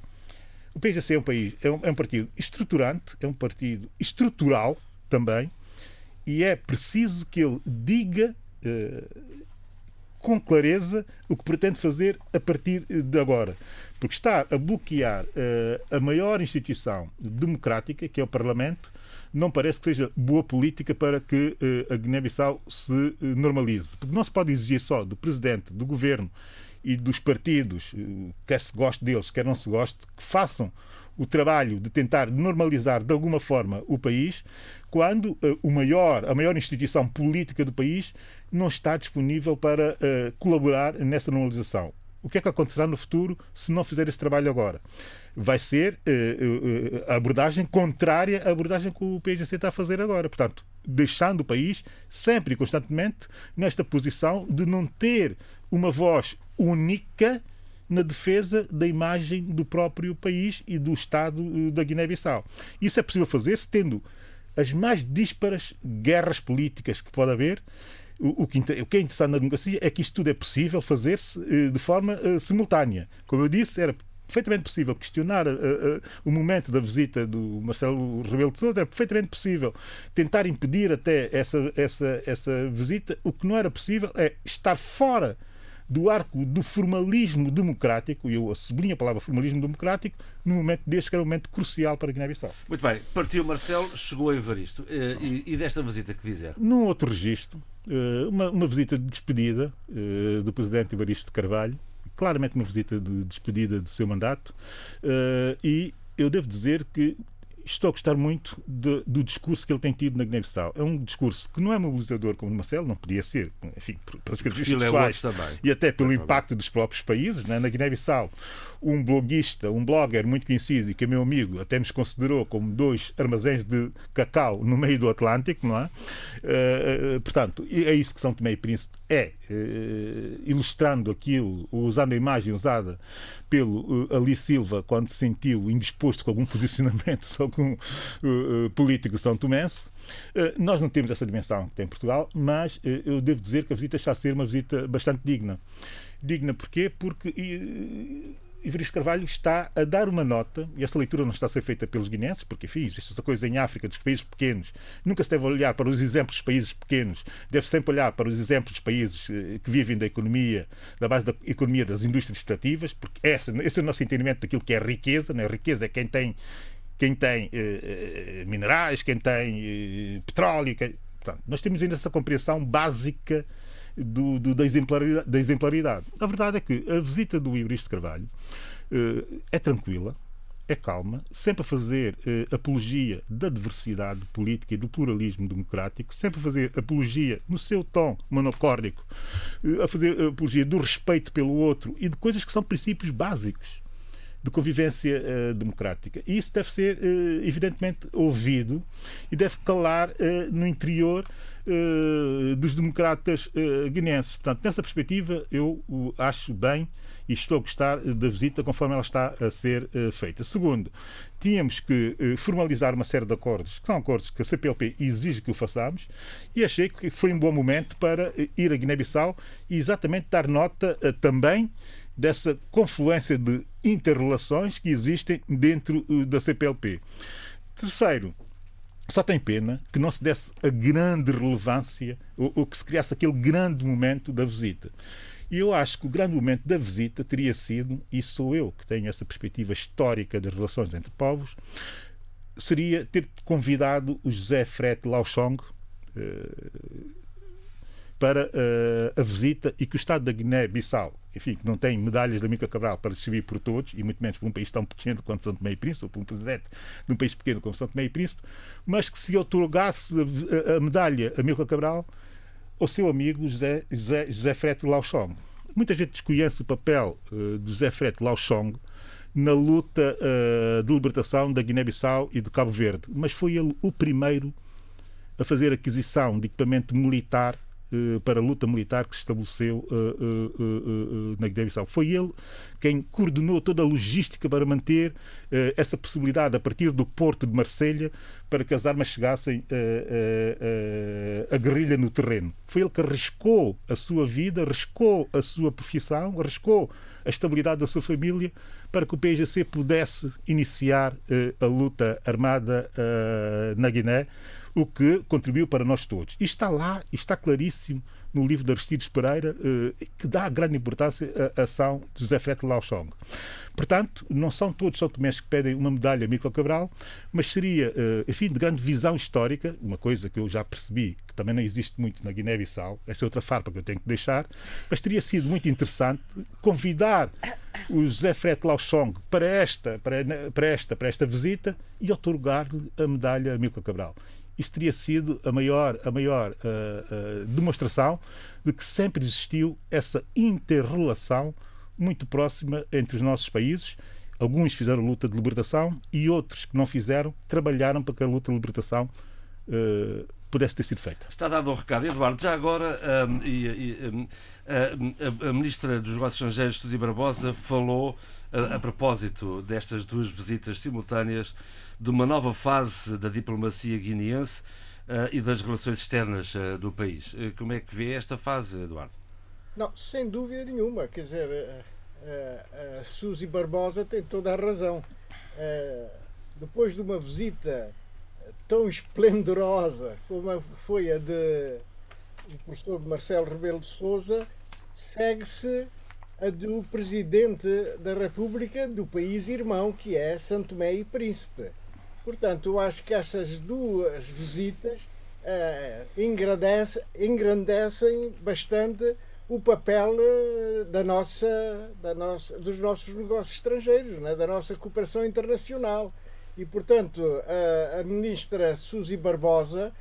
O PIGC é um, país, é é um partido estruturante, é um partido estrutural também, e é preciso que ele diga uh, com clareza o que pretende fazer a partir de agora. Porque está a bloquear uh, a maior instituição democrática, que é o Parlamento, não parece que seja boa política para que a Guiné-Bissau se normalize. Porque não se pode exigir só do Presidente, do Governo e dos partidos, quer se goste deles, quer não se goste, que façam o trabalho de tentar normalizar de alguma forma o país, quando uh, o maior, a maior instituição política do país não está disponível para uh, colaborar nessa normalização. O que é que acontecerá no futuro se não fizer esse trabalho agora? Vai ser uh, a abordagem contrária à abordagem que o PSGC está a fazer agora. Portanto, deixando o país sempre e constantemente nesta posição de não ter uma voz única na defesa da imagem do próprio país e do Estado eh, da Guiné-Bissau. Isso é possível fazer-se tendo as mais dísparas guerras políticas que pode haver. O, que, o que é interessante na democracia é que isto tudo é possível fazer-se eh, de forma uh, simultânea. Como eu disse, era perfeitamente possível questionar uh, uh, o momento da visita do Marcelo Rebelo de Sousa, era perfeitamente possível tentar impedir até essa, essa, essa visita. O que não era possível é estar fora do arco do formalismo democrático, e eu sublinho a palavra formalismo democrático, num momento deste que era um momento crucial para a Guiné-Bissau. Muito bem, partiu Marcelo, chegou a Evaristo. Eh, e, e desta visita que fizer? Num outro registro, eh, uma, uma visita de despedida eh, do presidente Evaristo de Carvalho, claramente uma visita de despedida do seu mandato, e eu devo dizer que estou a gostar muito de, do discurso que ele tem tido na Guiné-Bissau. É um discurso que não é mobilizador como o Marcelo, não podia ser, enfim, pelas características é pessoais e até pelo impacto dos próprios países. Né? Na Guiné-Bissau, um bloguista, um blogger muito conhecido e que é meu amigo, até nos considerou como dois armazéns de cacau no meio do Atlântico, não é? Uh, uh, portanto, é isso que São Tomé e Príncipe é, uh, ilustrando aquilo, usando a imagem usada pelo Ali Silva quando se sentiu indisposto com algum posicionamento de algum político são tomense. nós não temos essa dimensão que tem Portugal, mas eu devo dizer que a visita está a ser uma visita bastante digna. Digna porquê? Porque Ivaristo Carvalho está a dar uma nota, e esta leitura não está a ser feita pelos guinenses, porque, enfim, existe essa coisa em África dos países pequenos. Nunca se deve olhar para os exemplos dos países pequenos, deve sempre olhar para os exemplos dos países eh, que vivem da economia, da base da economia das indústrias extrativas, porque esse é o nosso entendimento daquilo que é riqueza. Né? Riqueza é quem tem, quem tem eh, eh minerais, quem tem eh, petróleo. Quem... Portanto, nós temos ainda essa compreensão básica do, do, da, exemplaridade, da, exemplaridade, A verdade é que a visita do Ibristo de Carvalho uh, é tranquila, é calma, sempre a fazer uh, apologia da diversidade política e do pluralismo democrático, sempre a fazer apologia no seu tom monocórdico, uh, a fazer apologia do respeito pelo outro e de coisas que são princípios básicos de convivência uh, democrática. E isso deve ser, uh, evidentemente, ouvido e deve calar uh, no interior dos democratas guinenses. Portanto, nessa perspectiva, eu acho bem e estou a gostar da visita conforme ela está a ser feita. Segundo, tínhamos que formalizar uma série de acordos, que são acordos que a CPLP exige que o façamos, e achei que foi um bom momento para ir a Guiné-Bissau e exatamente dar nota também dessa confluência de interrelações que existem dentro uh, da CPLP. Terceiro, só tem pena que não se desse a grande relevância ou, ou, que se criasse aquele grande momento da visita. E eu acho que o grande momento da visita teria sido, e sou eu que tenho essa perspectiva histórica das relações entre povos, seria ter convidado o José Frete Lauchong, uh, para uh, a visita e que o Estado da Guiné-Bissau, enfim, que não tem medalhas da Mica Cabral para distribuir por todos, e muito menos para um país tão pequeno quanto São Tomé e Príncipe, ou para um presidente de um país pequeno como São Tomé e Príncipe, mas que se otorgasse a, a, medalha a Mica Cabral ao seu amigo José, José, José Freto Lauchong. Muita gente desconhece o papel uh, de José Freto Lauchong na luta uh, de libertação da Guiné-Bissau e de Cabo Verde, mas foi ele o primeiro a fazer aquisição de equipamento militar para a luta militar que se estabeleceu eh, eh, na Guiné-Bissau. Foi ele quem coordenou toda a logística para manter essa possibilidade a partir do porto de Marselha para que as armas chegassem a guerrilha no terreno. Foi ele que arriscou a sua vida, arriscou a sua profissão, arriscou a estabilidade da sua família para que o PGC pudesse iniciar a luta armada na Guiné o que contribuiu para nós todos. E está lá, está claríssimo no livro de Aristides Pereira, eh, que dá grande importância à ação de José Freire Lauchong. Portanto, não são todos São Tomés que pedem uma medalha a Mico Cabral, mas seria, eh, enfim, de grande visão histórica, uma coisa que eu já percebi que também não existe muito na Guiné-Bissau, essa é outra farpa que eu tenho que deixar, mas teria sido muito interessante convidar o José Frete Lauchong para esta, para, para, esta, para esta visita e otorgar-lhe a medalha a Milka Cabral. Isto teria sido a maior, a maior uh, uh, demonstração de que sempre existiu essa interrelação muito próxima entre os nossos países. Alguns fizeram luta de libertação e outros que não fizeram trabalharam para que a luta de libertação uh, pudesse ter sido feita. Está dado o recado. Eduardo, já agora um, e, e, um, a, a, Ministra dos Negócios Estrangeiros, Suzy Barbosa, falou a, a, propósito destas duas visitas simultâneas de uma nova fase da diplomacia guineense uh, e das relações externas uh, do país. Uh, como é que vê esta fase, Eduardo? Não, sem dúvida nenhuma. Quer dizer, a, a Suzy Barbosa tem toda a razão. depois de uma visita tão esplendorosa como foi a de o professor Marcelo Rebelo de Souza, segue-se a do presidente da República do país irmão, que é Santo Tomé e Príncipe. Portanto, eu acho que essas duas visitas uh, engrandecem, engrandecem bastante o papel uh, da nossa, da nossa, dos nossos negócios estrangeiros, né? da nossa cooperação internacional. E, portanto, a, a ministra Suzy Barbosa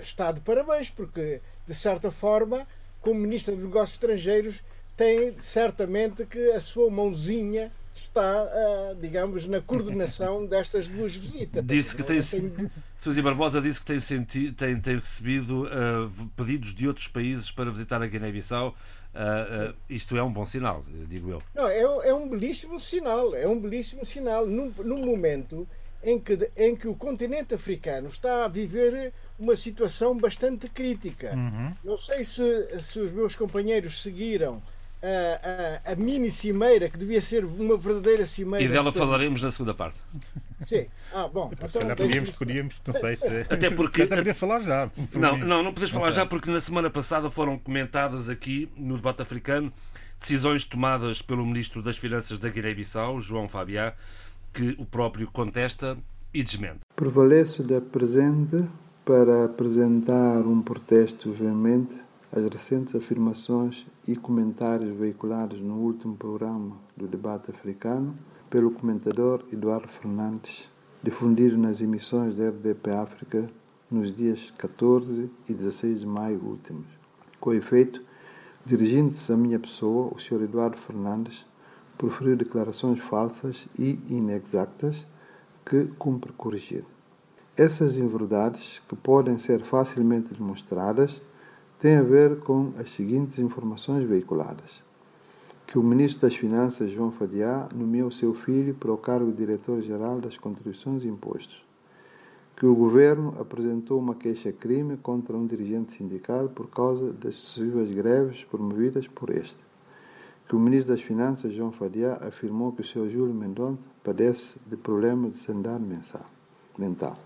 está de parabéns, porque, de certa forma, como ministra dos Negócios Estrangeiros, tem certamente que a sua mãozinha está, uh, digamos, na coordenação destas duas visitas. Disse que tem, tem... Suzy Barbosa disse que tem, senti... tem, tem recebido uh, pedidos de outros países para visitar a Guiné-Bissau. Uh, isto é um bom sinal, digo eu. Não, é, é um belíssimo sinal. É um belíssimo sinal num, num momento em que, em que o continente africano está a viver uma situação bastante crítica. Uhum. Não sei se, se os meus companheiros seguiram a, a, a, mini cimeira, que devia ser uma verdadeira cimeira. E dela falaremos na segunda parte. Sim. Ah, bom. Então, se calhar podíamos, podíamos, não sei se. Até porque. Até falar já. Não, não, não podes falar já, porque na semana passada foram comentadas aqui, no debate africano, decisões tomadas pelo Ministro das Finanças da Guiné-Bissau, João Fabiá, que o próprio contesta e desmente. Prevaleço da presente para apresentar um protesto veemente as recentes afirmações e comentários veiculados no último programa do debate africano pelo comentador Eduardo Fernandes, difundido nas emissões da RDP África nos dias 14 e 16 de maio últimos. Com efeito, dirigindo-se à minha pessoa, o Sr. Eduardo Fernandes proferiu declarações falsas e inexactas que cumpre corrigir. Essas inverdades, que podem ser facilmente demonstradas, tem a ver com as seguintes informações veiculadas. Que o Ministro das Finanças, João Fadiá, nomeou seu filho para o cargo de Diretor-Geral das Contribuições e Impostos. Que o Governo apresentou uma queixa-crime contra um dirigente sindical por causa das sucessivas greves promovidas por este. Que o Ministro das Finanças, João Fadiá, afirmou que o Sr. Júlio Mendonça padece de problemas de sanidade mental.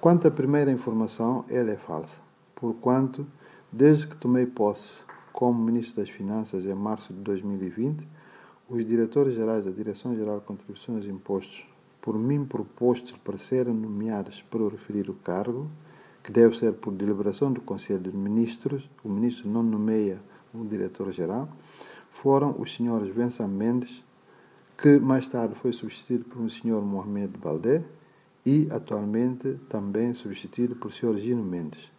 Quanto à primeira informação, ela é falsa, porquanto Desde que tomei posse como Ministro das Finanças em março de 2020, os diretores gerais da Direção-Geral de Contribuições e Impostos, por mim propostos para serem nomeados para o referido cargo, que deve ser por deliberação do Conselho de Ministros, o Ministro não nomeia o Diretor-Geral, foram os senhores Vincent Mendes, que mais tarde foi substituído por um senhor Mohamed Baldé e atualmente também substituído por senhor Gino Mendes.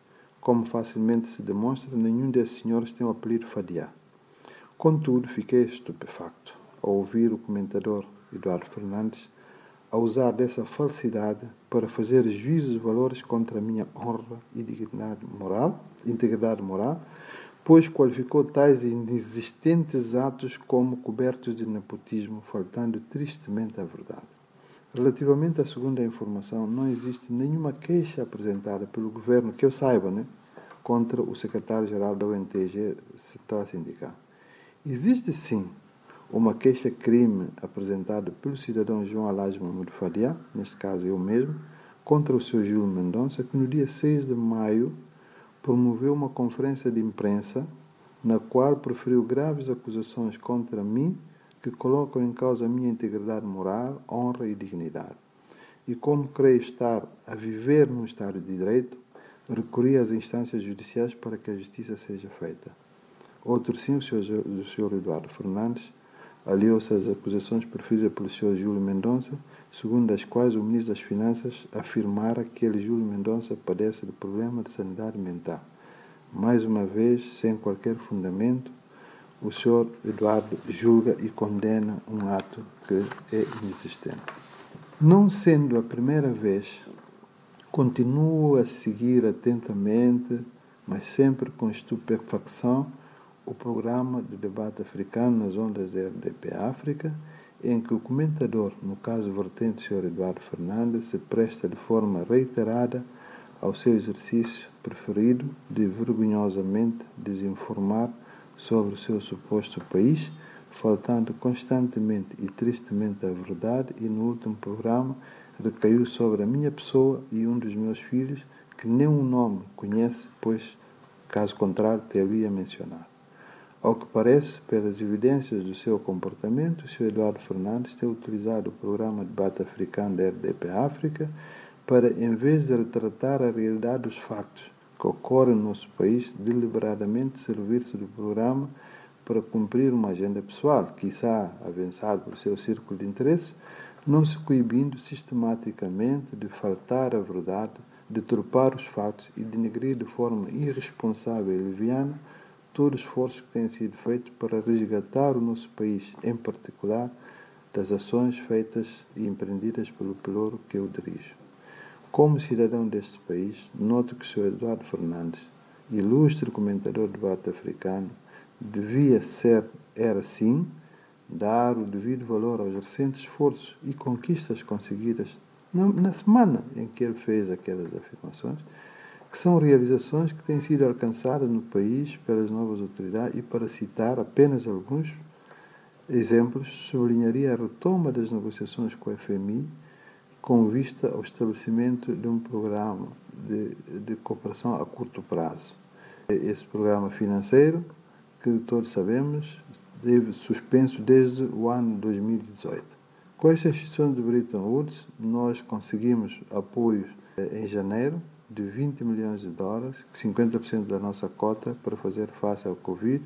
Como facilmente se demonstra, nenhum desses senhores tem o apelido Fadiá. Contudo, fiquei estupefacto ao ouvir o comentador Eduardo Fernandes a usar dessa falsidade para fazer juízos de valores contra a minha honra e dignidade moral, integridade moral, pois qualificou tais inexistentes atos como cobertos de nepotismo, faltando tristemente à verdade. Relativamente à segunda informação, não existe nenhuma queixa apresentada pelo governo, que eu saiba, né, contra o secretário-geral da ONTG Central Sindical. Existe sim uma queixa-crime apresentada pelo cidadão João Alage Mahmoud neste caso eu mesmo, contra o Sr. Júlio Mendonça, que no dia 6 de maio, promoveu uma conferência de imprensa na qual proferiu graves acusações contra mim que colocam em causa a minha integridade moral, honra e dignidade. E como creio estar a viver num Estado de Direito, recorri às instâncias judiciais para que a justiça seja feita. Outro sim, o Sr. Eduardo Fernandes, aliou-se às acusações proferidas pelo Sr. Júlio Mendonça, segundo as quais o Ministro das Finanças afirmara que ele, Júlio Mendonça, padece de problema de sanidade mental. Mais uma vez, sem qualquer fundamento, o Sr. Eduardo julga e condena um ato que é inexistente. Não sendo a primeira vez, continuo a seguir atentamente, mas sempre com estupefacção, o programa de debate africano nas ondas da RDP África, em que o comentador, no caso vertente Sr. Eduardo Fernandes, se presta de forma reiterada ao seu exercício preferido de vergonhosamente desinformar sobre o seu suposto país, faltando constantemente e tristemente a verdade, e no último programa recaiu sobre a minha pessoa e um dos meus filhos, que nem um nome conhece, pois, caso contrário, te havia mencionado. Ao que parece, pelas evidências do seu comportamento, o Sr. Eduardo Fernandes tem utilizado o programa de debate africano da RDP África para, em vez de retratar a realidade dos factos que ocorrem no nosso país, deliberadamente servir-se do programa para cumprir uma agenda pessoal, quiçá avançado por seu círculo de interesse, não se coibindo sistematicamente de faltar à verdade, de turpar os fatos e denegrir de forma irresponsável e leviana todo o esforço que tem sido feito para resgatar o nosso país, em particular das ações feitas e empreendidas pelo pelouro que eu dirijo. Como cidadão deste país, noto que o Sr. Eduardo Fernandes, ilustre comentador do debate africano, devia ser, era sim, dar o devido valor aos recentes esforços e conquistas conseguidas na semana em que ele fez aquelas afirmações que são realizações que têm sido alcançadas no país pelas novas autoridades e, para citar apenas alguns exemplos, sublinharia a retoma das negociações com a FMI com vista ao estabelecimento de um programa de, de cooperação a curto prazo. Esse programa financeiro, que todos sabemos, teve suspenso desde o ano 2018. Com esta instituição de Bretton Woods, nós conseguimos apoios eh, em janeiro de 20 milhões de dólares, 50% da nossa cota, para fazer face ao Covid,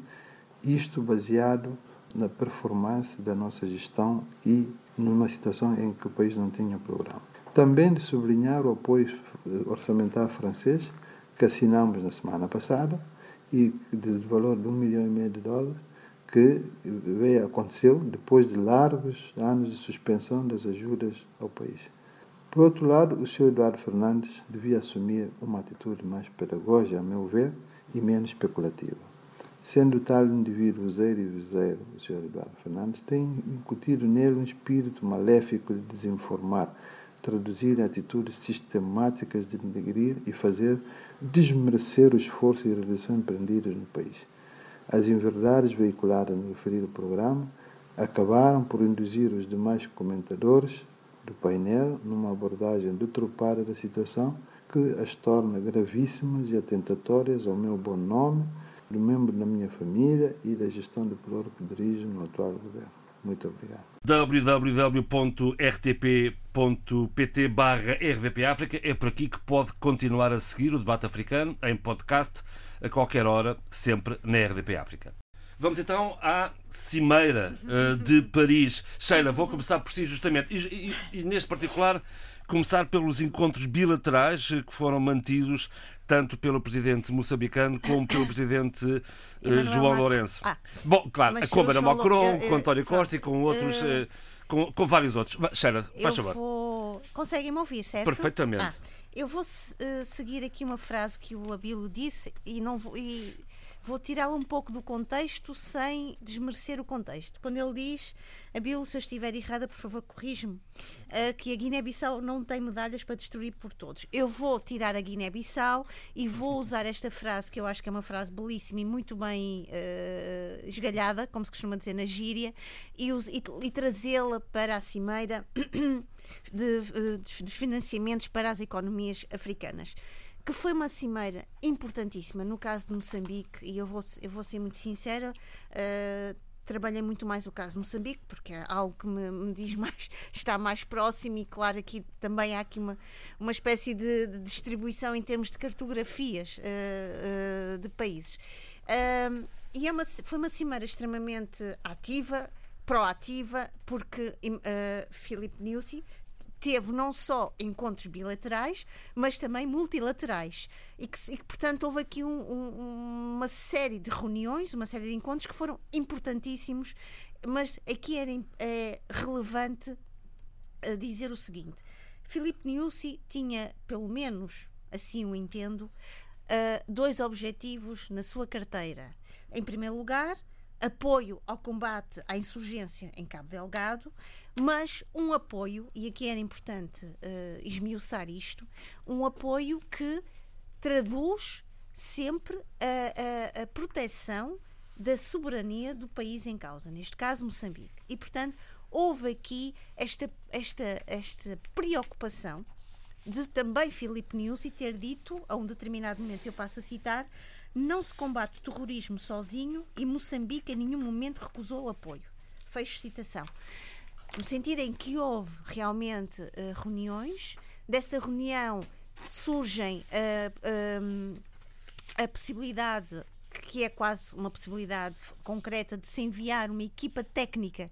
isto baseado na performance da nossa gestão e numa situação em que o país não tinha programa. Também de sublinhar o apoio orçamental francês, que assinamos na semana passada, e de valor de um milhão e meio de dólares, que veio, aconteceu depois de largos anos de suspensão das ajudas ao país. Por outro lado, o Sr. Eduardo Fernandes devia assumir uma atitude mais pedagógica, a meu ver, e menos especulativa. Sendo tal indivíduo useiro e viseiro, o Sr. Eduardo Fernandes tem incutido nele um espírito maléfico de desinformar, traduzir atitudes sistemáticas de denegrir e fazer desmerecer o esforço e realização empreendidos no país. As inverdades veiculadas no referido programa acabaram por induzir os demais comentadores do painel numa abordagem deturpada da situação que as torna gravíssimas e atentatórias ao meu bom nome, do membro da minha família e da gestão do pelouro que dirijo no atual governo. Muito obrigado. www.rtp.pt rdpafrica é por aqui que pode continuar a seguir o debate africano em podcast a qualquer hora, sempre na RDP África. Vamos então à Cimeira uh, de Paris. Sheila, vou começar por si justamente. E, e, e, neste particular, começar pelos encontros bilaterais que foram mantidos tanto pelo presidente moçambicano como pelo presidente uh, João Lourenço. Ah, Bom, claro, com Emmanuel Macron, com António Costa e com outros. Uh, com, com, vários outros. Sheila, faz favor. Vou... Conseguem-me ouvir, certo? Perfeitamente. Ah, eu vou seguir aqui uma frase que o Abilo disse e não vou. E vou tirá-lo um pouco do contexto sem desmerecer o contexto. Quando ele diz, Abilo, se eu estiver errada, por favor, corrige-me, uh, que a Guiné-Bissau não tem medalhas para destruir por todos. Eu vou tirar a Guiné-Bissau e vou usar esta frase, que eu acho que é uma frase belíssima e muito bem uh, esgalhada, como se costuma dizer na gíria, e, e, e trazê-la para a cimeira de, de, dos financiamentos para as economias africanas que foi uma cimeira importantíssima no caso de Moçambique, e eu vou, eu vou ser muito sincera, uh, trabalhei muito mais o caso de Moçambique, porque é algo que me, me, diz mais, está mais próximo, e claro, aqui também há aqui uma, uma espécie de, de distribuição em termos de cartografias uh, uh, de países. E é uma, foi uma cimeira extremamente ativa, proativa, porque uh, Filipe Nyusi teve não só encontros bilaterais, mas também multilaterais. E que, e que portanto, houve aqui um, um, uma série de reuniões, uma série de encontros que foram importantíssimos, mas aqui era é, relevante dizer o seguinte: Filipe Niusi tinha, pelo menos assim o entendo, uh, dois objetivos na sua carteira. Em primeiro lugar, apoio ao combate à insurgência em Cabo Delgado, mas um apoio, e aqui era importante uh, esmiuçar isto, um apoio que traduz sempre a, a, a proteção da soberania do país em causa, neste caso Moçambique. E, portanto, houve aqui esta, esta, esta preocupação de também Filipe Nyusi ter dito, a um determinado momento, eu passo a citar, não se combate o terrorismo sozinho e Moçambique em nenhum momento recusou o apoio. Fecho citação. No sentido em que houve realmente uh, reuniões, dessa reunião surgem uh, a possibilidade que é quase uma possibilidade concreta de se enviar uma equipa técnica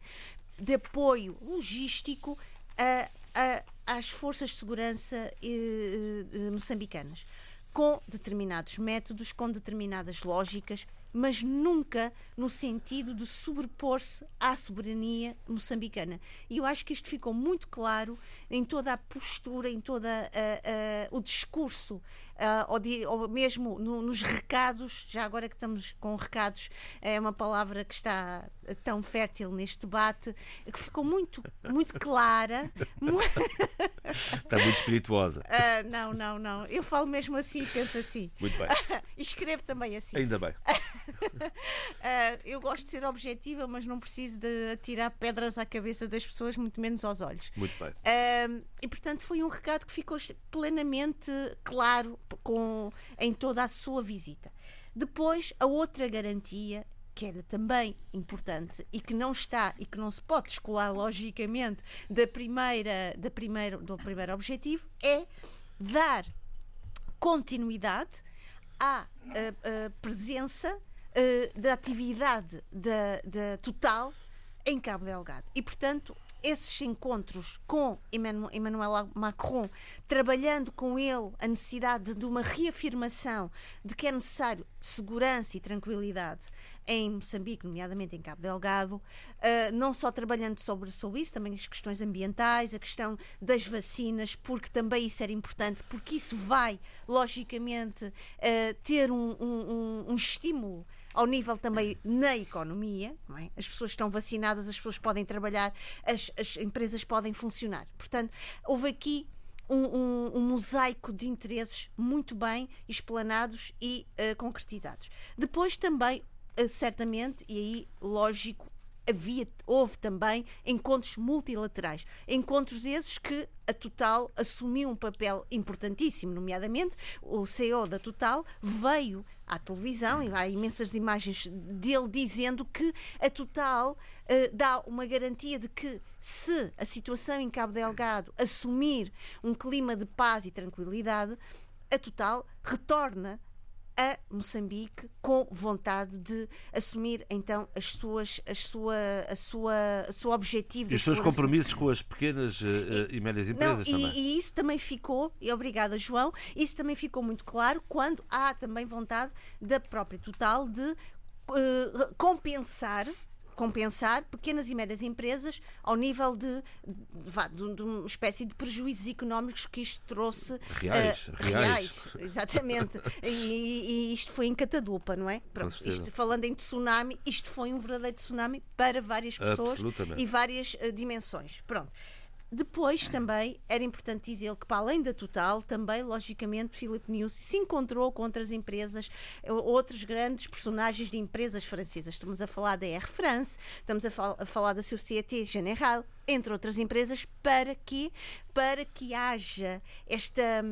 de apoio logístico a, a, às forças de segurança eh, moçambicanas com determinados métodos, com determinadas lógicas, mas nunca no sentido de sobrepor-se à soberania moçambicana. E eu acho que isto ficou muito claro em toda a postura, em todo o discurso uh, ou, de, ou, mesmo no, nos recados, já agora que estamos com recados, é uma palavra que está tão fértil neste debate, que ficou muito, muito clara. está muito espirituosa. Uh, não, não, não. Eu falo mesmo assim, penso assim. Muito bem. e escrevo também assim. Ainda bem. Uh, eu gosto de ser objetiva, mas não preciso de atirar pedras à cabeça das pessoas, muito menos aos olhos. Muito bem. Uh, e portanto foi um recado que ficou plenamente claro com, em toda a sua visita. Depois, a outra garantia que era também importante e que não está e que não se pode descolar logicamente da primeira, da do primeiro objetivo é dar continuidade à presença uh, da atividade da, da Total em Cabo Delgado. E, portanto, esses encontros com Emmanuel Macron, trabalhando com ele a necessidade de uma reafirmação de que é necessário segurança e tranquilidade em Moçambique, nomeadamente em Cabo Delgado, uh, não só trabalhando sobre, sobre isso, também as questões ambientais, a questão das vacinas, porque também isso era importante, porque isso vai, logicamente, uh, ter um, um, um estímulo ao nível também na economia, é? as pessoas estão vacinadas, as pessoas podem trabalhar, as, as empresas podem funcionar. Portanto, houve aqui um, um, um, mosaico de interesses muito bem explanados e uh, concretizados. Depois também, uh, certamente, e aí lógico, havia, houve também encontros multilaterais. Encontros esses que a Total assumiu um papel importantíssimo, nomeadamente o CEO da Total veio à televisão e há imensas imagens dele dizendo que a Total uh, dá uma garantia de que se a situação em Cabo Delgado assumir um clima de paz e tranquilidade, a Total retorna a Moçambique com vontade de assumir então as suas, as sua, a sua, a sua objetivo. E os seus compromissos com as pequenas uh, e, e médias empresas não, também. E, e, isso também ficou, e obrigada João, isso também ficou muito claro quando há também vontade da própria Total de uh, compensar compensar pequenas e médias empresas ao nível de, de, de uma espécie de prejuízos económicos que isto trouxe. Reais, uh, reais. reais. exatamente. e, e, isto foi em catadupa, não é? Pronto, isto, falando em tsunami, isto foi um verdadeiro tsunami para várias pessoas e várias uh, dimensões. Pronto. Depois também era importante dizer que, para além da Total, também, logicamente, Philip News se encontrou com outras empresas, outros grandes personagens de empresas francesas. Estamos a falar da Air France, estamos a, fal a falar da Société Générale, entre outras empresas, para que, para que haja esta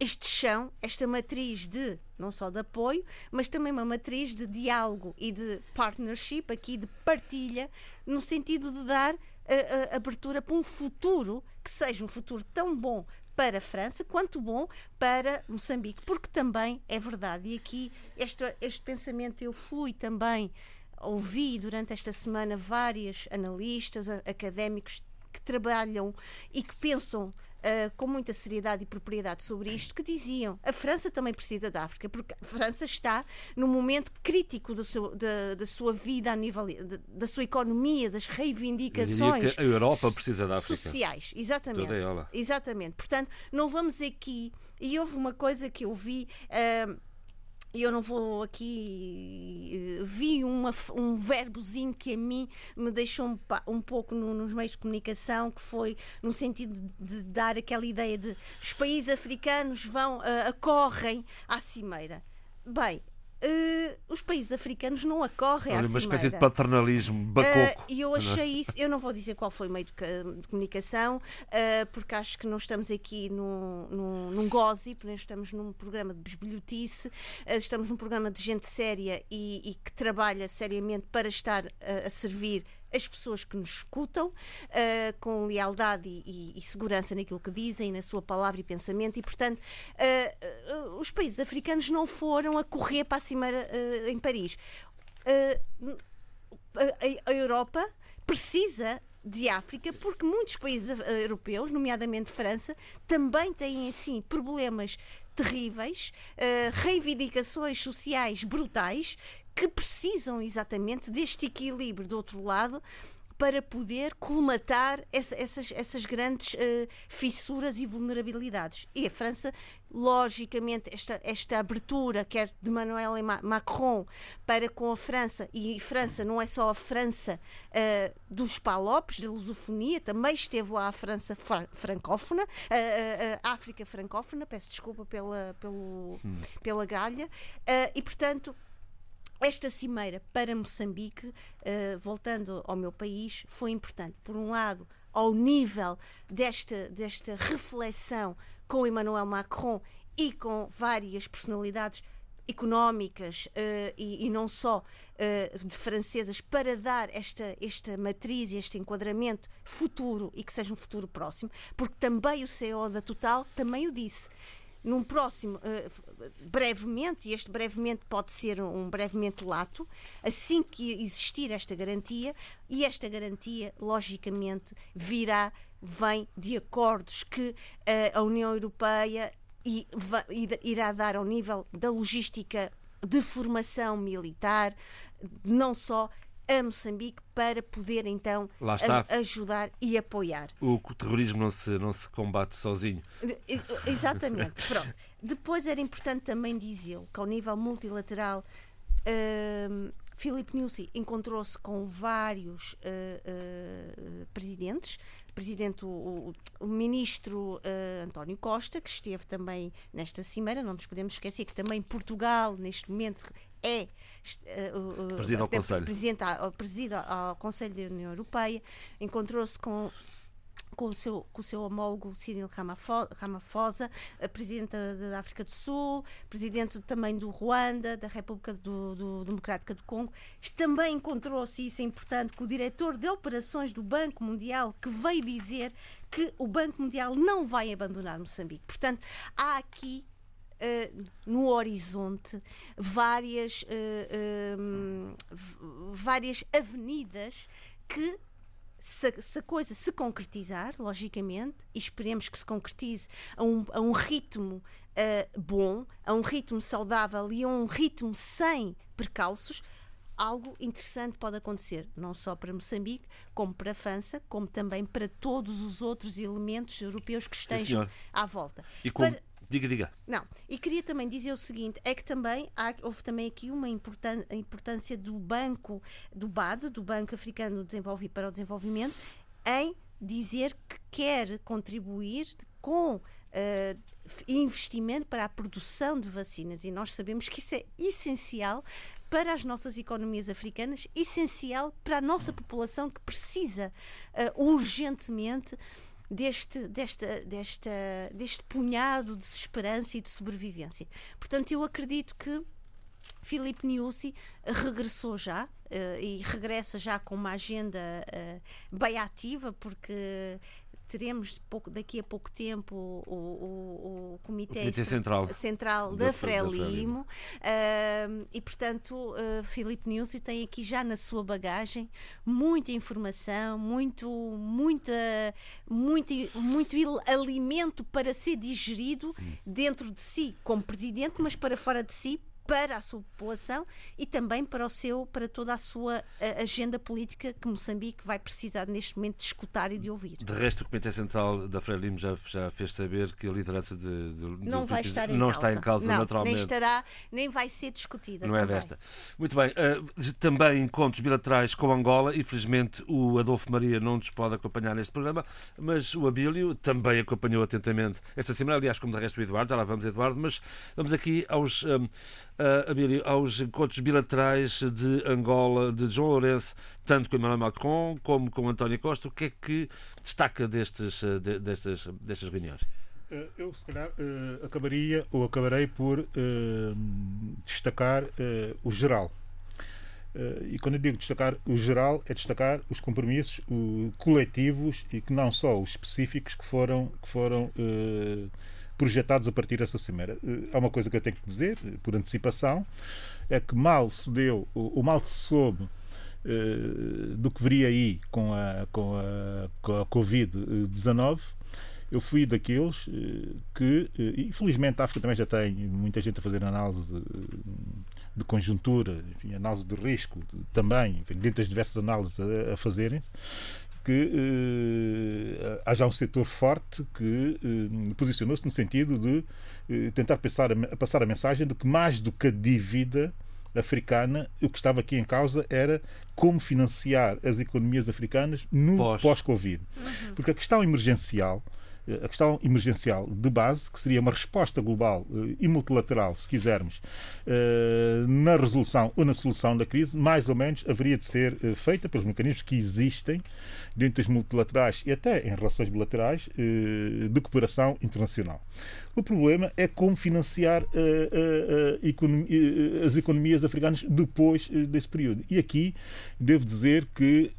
este chão, esta matriz de não só de apoio, mas também uma matriz de diálogo e de partnership, aqui de partilha, no sentido de dar a, abertura para um futuro que seja um futuro tão bom para a França quanto bom para Moçambique, porque também é verdade, e aqui este, este pensamento eu fui também ouvi durante esta semana vários analistas, académicos que trabalham e que pensam Uh, com muita seriedade e propriedade sobre isto, que diziam a França também precisa da África, porque a França está num momento crítico do seu, da, da sua vida a nível de, da sua economia, das reivindicações a Europa precisa da África. sociais. Exatamente. Exatamente. Portanto, não vamos aqui. E houve uma coisa que eu vi. Uh, eu não vou aqui. Eh, vi uma, um verbozinho que a mim me deixou um, um pouco no, nos meios de comunicação, que foi no sentido de, de dar aquela ideia de os países africanos vão, uh, acorrem à cimeira. Bem, Uh, os países africanos não acorrem Olha, à uma espécie de paternalismo bacoco. E uh, eu achei isso, eu não vou dizer qual foi o meio de, de comunicação, uh, porque acho que não estamos aqui num, num, num gossip, nem estamos num programa de besbilhotice, estamos num programa de gente séria e, e que trabalha seriamente para estar a servir as pessoas que nos escutam uh, com lealdade e, e, e, segurança naquilo que dizem, na sua palavra e pensamento, e portanto uh, uh, os países africanos não foram a correr para a cimeira em Paris. A, a Europa precisa de África, porque muitos países europeus, nomeadamente França, também têm assim problemas terríveis, uh, reivindicações sociais brutais que precisam exatamente deste equilíbrio do outro lado para poder colmatar essa, essas, essas grandes uh, fissuras e vulnerabilidades. E a França, logicamente, esta, esta abertura, quer de Emmanuel Macron para com a França, e França não é só a França uh, dos palopes, da lusofonia, também esteve lá a França francófona, a, a, África francófona, peço desculpa pela, pelo, hum. pela galha, uh, e portanto esta cimeira para Moçambique, uh, voltando ao meu país, foi importante. Por um lado, ao nível desta, desta reflexão com Emmanuel Macron e com várias personalidades económicas uh, e, e, não só uh, de francesas para dar esta, esta matriz, este enquadramento futuro e que seja um futuro próximo, porque também o CEO da Total também o disse. Num próximo, uh, brevemente, e este brevemente pode ser um brevemente lato, assim que existir esta garantia, e esta garantia, logicamente, virá, vem de acordos que uh, a União Europeia irá dar ao nível da logística de formação militar, não só a Moçambique para poder então ajudar e apoiar. O terrorismo não se, não se combate sozinho. Exatamente. Pronto. Depois era importante também dizê-lo que ao nível multilateral uh, Filipe Nyusi encontrou-se com vários uh, uh, presidentes, presidente, o, o ministro uh, António Costa, que esteve também nesta cimeira, não nos podemos esquecer que também Portugal, neste momento, é uh, presidente ao Conselho. Preside ao Conselho da União Europeia, encontrou-se com com o seu, com o seu homólogo Cyril Ramaphosa, presidente da África do Sul, presidente também do Ruanda, da República do, do Democrática do Congo. Também encontrou-se, isso é importante, com o diretor de operações do Banco Mundial, que veio dizer que o Banco Mundial não vai abandonar Moçambique. Portanto, há aqui Uh, no horizonte várias, uh, várias avenidas que se, se, a coisa se concretizar, logicamente, e esperemos que se concretize a um, a um ritmo uh, bom, a um ritmo saudável e a um ritmo sem percalços, algo interessante pode acontecer, não só para Moçambique, como para a França, como também para todos os outros elementos europeus que estejam Sim, à volta. E como, para... Diga, diga. Não, e queria também dizer o seguinte: é que também há, houve também aqui uma importância do Banco, do BAD, do Banco Africano para o Desenvolvimento, em dizer que quer contribuir com uh, investimento para a produção de vacinas. E nós sabemos que isso é essencial para as nossas economias africanas, essencial para a nossa população que precisa uh, urgentemente deste, desta, desta, deste punhado de esperança e de sobrevivência. Portanto, eu acredito que Filipe Niusi regressou já uh, e regressa já com uma agenda uh, bem ativa, porque teremos pouco, daqui a pouco tempo o, o, o Comitê, o Comitê Central, Central da, da Frelimo, uh, e portanto uh, Filipe Nuzzi tem aqui já na sua bagagem muita informação, muito, muita, muito, muito alimento para ser digerido dentro de si como presidente, mas para fora de si para a sua população e também para, o seu, para toda a sua agenda política que Moçambique vai precisar neste momento de escutar e de ouvir. De resto, o Comitê Central da Frelimo já, já fez saber que a liderança de, de não, vai estar em não causa. está em causa não, naturalmente. Nem estará, nem vai ser discutida. Não também. é desta. Muito bem. Uh, também encontros bilaterais com Angola. Infelizmente, o Adolfo Maria não nos pode acompanhar neste programa, mas o Abílio também acompanhou atentamente esta semana. Aliás, como de resto o Eduardo, já lá vamos, Eduardo, mas vamos aqui aos. Um, uh, Abílio, aos encontros bilaterais de Angola, de João Lourenço, tanto com Emmanuel Macron como com António Costa. O que é que destaca destes, de, destas, destas reuniões? Eu, se calhar, acabaria ou acabarei por destacar o geral. e quando eu digo destacar o geral, é destacar os compromissos coletivos e que não só os específicos que foram, que foram projetados a partir dessa cimeira. Eh, há uma coisa que eu tenho que dizer, eh, por antecipação, é que mal se deu, ou mal se soube Uh, do que viria aí com a, com a, com a Covid-19, eu fui daqueles que, infelizmente, a África também já tem muita gente a fazer análise de, conjuntura, enfim, análise de risco também, enfim, dentro das diversas análises a, a fazerem-se, que eh, haja um setor forte que eh, posicionou-se no sentido de eh, tentar passar a, passar a mensagem de que mais do que a dívida africana, o que estava aqui em causa era como financiar as economias africanas no pós-Covid. Pós uhum. Porque a questão emergencial a questão emergencial de base, que seria uma resposta global eh, e multilateral, se quisermos, eh, na resolução ou na solução da crise, mais ou menos haveria de ser eh, feita pelos mecanismos que existem dentro das multilaterais e até em relações bilaterais de cooperação internacional. O problema é como financiar as economias africanas depois desse período. E aqui devo dizer que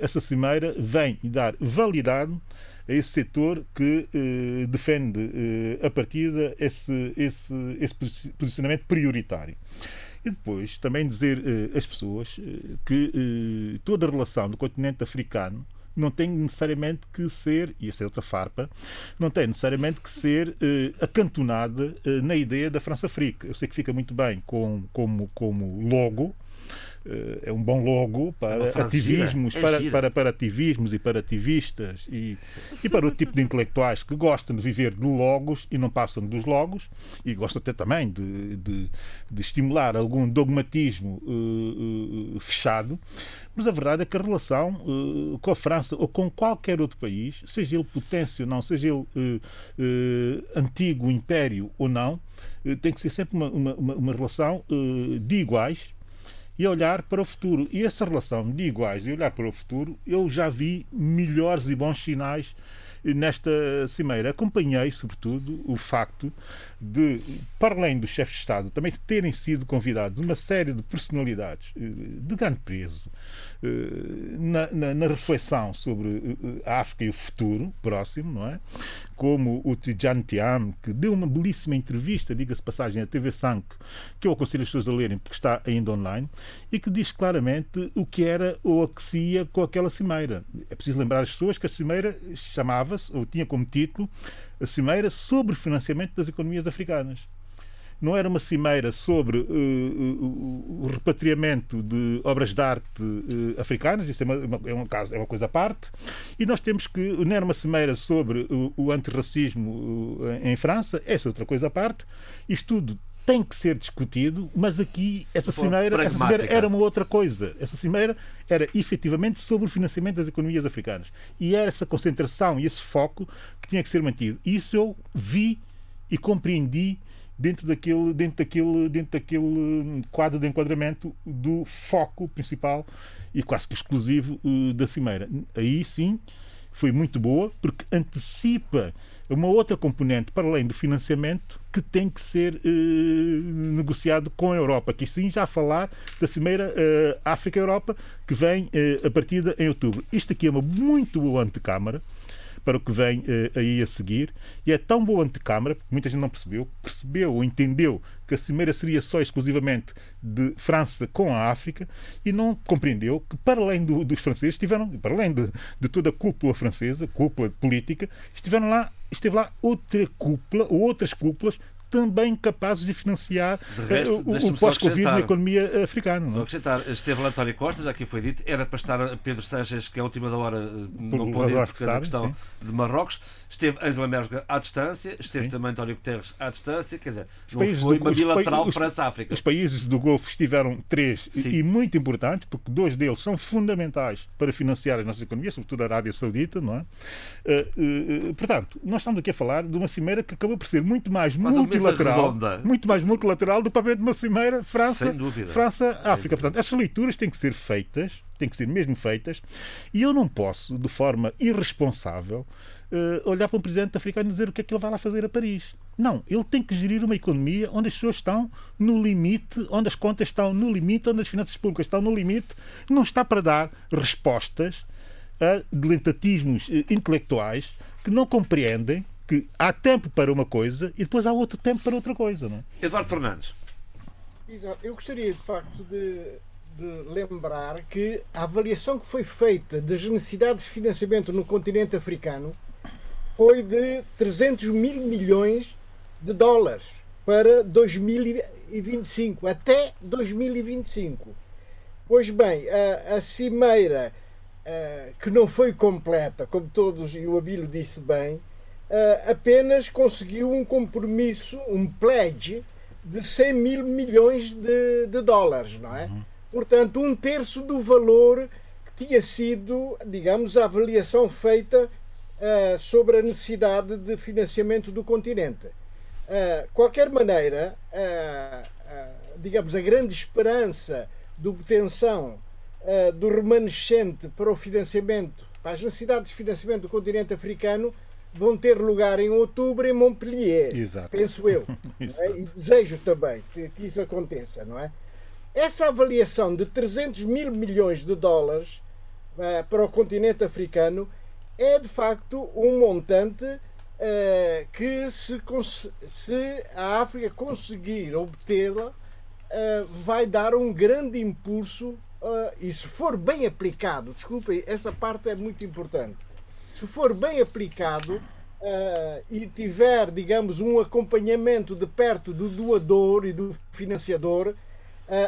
essa cimeira vem dar validade a esse setor que eh, defende eh, a partida esse, esse, esse posicionamento prioritário. E depois também dizer eh, às pessoas eh, que eh, toda a relação do continente africano não tem necessariamente que ser, e essa é outra farpa, não tem necessariamente que ser eh, acantonada na ideia da França-Africa. Eu sei que fica muito bem com, como, como logo, eh, é um bom logo para é ativismos, é para, para, para, ativismos e para ativistas e, e para o tipo de intelectuais que gostam de viver de logos e não passam dos logos e gostam até também de, de, de estimular algum dogmatismo uh, uh, fechado. Mas a verdade é que a relação uh, com a França ou com qualquer outro país, seja ele potência ou não, seja ele antigo império ou não, tem que ser sempre uma, uma, uma relação de iguais e olhar para o futuro. E essa relação de iguais e olhar para o futuro, eu já vi melhores e bons sinais nesta cimeira. Acompanhei, sobretudo, o facto de, para além dos chefes de Estado, também terem sido convidados uma série de personalidades eh, de grande peso na, na, na reflexão sobre eh, a África e o futuro próximo, não é? Como o Tidjane Tiam, que deu uma belíssima entrevista, diga-se passagem, à TV Sank, que eu aconselho as pessoas a lerem porque está ainda online, e que diz claramente o que era ou a que se ia com aquela cimeira. É preciso lembrar as pessoas que a cimeira chamava-se, ou tinha como título, a cimeira sobre financiamento das economias africanas. Não era uma cimeira sobre uh, uh, o repatriamento de obras de arte uh, africanas, isso é uma, é, uma, é uma coisa à parte, e nós temos que. Não era uma cimeira sobre o, o antirracismo em França, essa é outra coisa à parte. Isto tudo tem que ser discutido, mas aqui essa cimeira, essa cimeira, era uma outra coisa. Essa cimeira era efetivamente sobre o financiamento das economias africanas. E era essa concentração e esse foco que tinha que ser mantido. Isso eu vi e compreendi dentro daquele, dentro daquele, dentro daquele hum, quadro de enquadramento do foco principal e quase que exclusivo uh, da cimeira. Aí sim foi muito boa porque antecipa uma outra componente para além do financiamento que tem que ser eh, negociado com a Europa, que sim já falar da Cimeira eh, África-Europa que vem eh, a partir de em outubro. Isto aqui é uma muito boa antecâmara para o que vem uh, aí a seguir. E é tão boa antecâmara, porque muita gente não percebeu, percebeu ou entendeu que a cimeira seria só exclusivamente de França com a África e não compreendeu que, para além do, dos franceses, estiveram, para além de, de toda a cúpula francesa, cúpula política, estiveram lá esteve lá outra cúpula, ou outras cúpulas também capazes de financiar de resto, uh, o, o pós-Covid na economia africana. Não? É? Vou acrescentar, esteve lá António Costa, já aqui foi dito, era para estar Pedro Sanches, que é a última da hora não pôde ir porque da questão sim. de Marrocos. Esteve Angela Merkel à distância, esteve sim. também António Guterres à distância, quer dizer, os não foi do, uma bilateral França-África. Os países do Golfo estiveram três sim. e muito importantes, porque dois deles são fundamentais para financiar as nossas economias, sobretudo a Arábia Saudita, não é? Uh, uh, portanto, nós estamos aqui a falar de uma cimeira que acabou por ser muito mais Mas multilateral, muito mais multilateral do que propriamente uma cimeira França, França África. Portanto, essas leituras têm que ser feitas, têm que ser mesmo feitas, e eu não posso, de forma irresponsável, uh, olhar para um presidente africano e dizer o que é que ele vai lá fazer a Paris. Não, ele tem que gerir uma economia onde as pessoas estão no limite, onde as contas estão no limite, onde as finanças públicas estão no limite. Não está para dar respostas a dilentatismos uh, intelectuais que não compreendem que há tempo para uma coisa e depois há outro tempo para outra coisa. Não é? Eduardo Fernandes. Exato. Eu gostaria, de facto, de, de lembrar que a avaliação que foi feita das necessidades de financiamento no continente africano foi de 300 mil milhões de dólares para 2025, até 2025. Pois bem, a, a cimeira, a, que não foi completa, como todos, e o Abílio disse bem, apenas conseguiu um compromisso, um pledge, de 100 mil milhões de, de dólares, não é? Uhum. Portanto, um terço do valor que tinha sido, digamos, a avaliação feita uh, sobre a necessidade de financiamento do continente. Uh, qualquer maneira, uh, digamos, a grande esperança de obtenção do remanescente para o financiamento, para as necessidades de financiamento do continente africano, vão ter lugar em outubro em Montpellier, Exato. penso eu. é? E desejo também que, que, isso aconteça, não é? Essa avaliação de 300 mil milhões de dólares uh, para o continente africano é de facto um montante uh, que, se, se, a África conseguir obtê-la, uh, vai dar um grande impulso. E se for bem aplicado, desculpem, essa parte é muito importante. Se for bem aplicado e tiver, digamos, um acompanhamento de perto do doador e do financiador,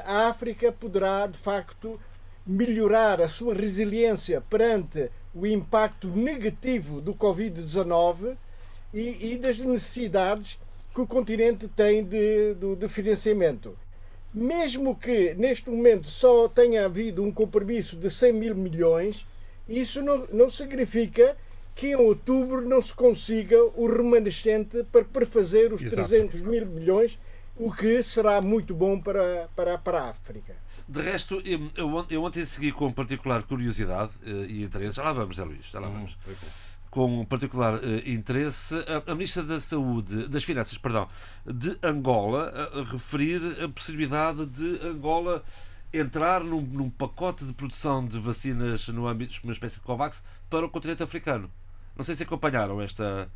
a África poderá, de facto, melhorar a sua resiliência perante o impacto negativo do Covid-19 e, e, das necessidades que o continente tem de, de, de, financiamento. Mesmo que neste momento só tenha havido um compromisso de 100 mil milhões, isso não, não significa que em outubro não se consiga o remanescente para prefazer os Exato. 300 mil milhões, o que será muito bom para, para, para a África. De resto, eu, eu, ontem segui com particular curiosidade uh, e interesse. Já lá vamos, Zé Luís, já lá uhum. vamos. Com particular uh, interesse, a, a, Ministra da Saúde, das Finanças, perdão, de Angola, a, a referir a possibilidade de Angola entrar num, num, pacote de produção de vacinas no âmbito de uma espécie de COVAX para o continente africano. Não sei se acompanharam esta.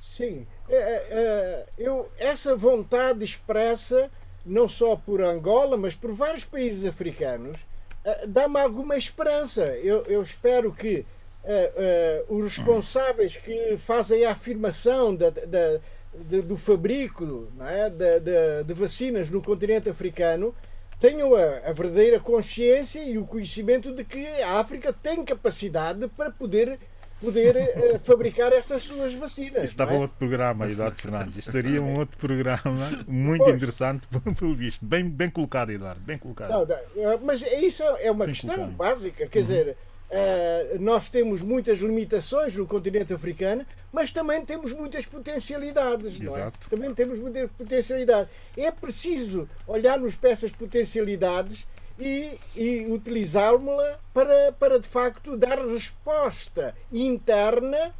Sim, é, é, eu, essa vontade expressa não só por Angola, mas por vários países africanos, uh, dá-me alguma esperança. Eu, eu espero que uh, uh, os responsáveis que fazem a afirmação da, da, de, do fabrico é? de, de, vacinas no continente africano tenham a, a, verdadeira consciência e o conhecimento de que a África tem capacidade para poder poder uh, fabricar estas suas vacinas. Isso dava é? outro programa, Eduardo Fernandes. Isto daria um outro programa muito pois. interessante, pelo visto. Bem, bem colocado, Eduardo, bem colocado. Não, não, mas isso é uma bem questão colocado. básica, quer uhum. dizer. Uh, nós temos muitas limitações no continente africano, mas também temos muitas potencialidades, não é? Também temos muitas potencialidades. É preciso olharmos para essas potencialidades e, e utilizá-la para, para, de facto, dar resposta interna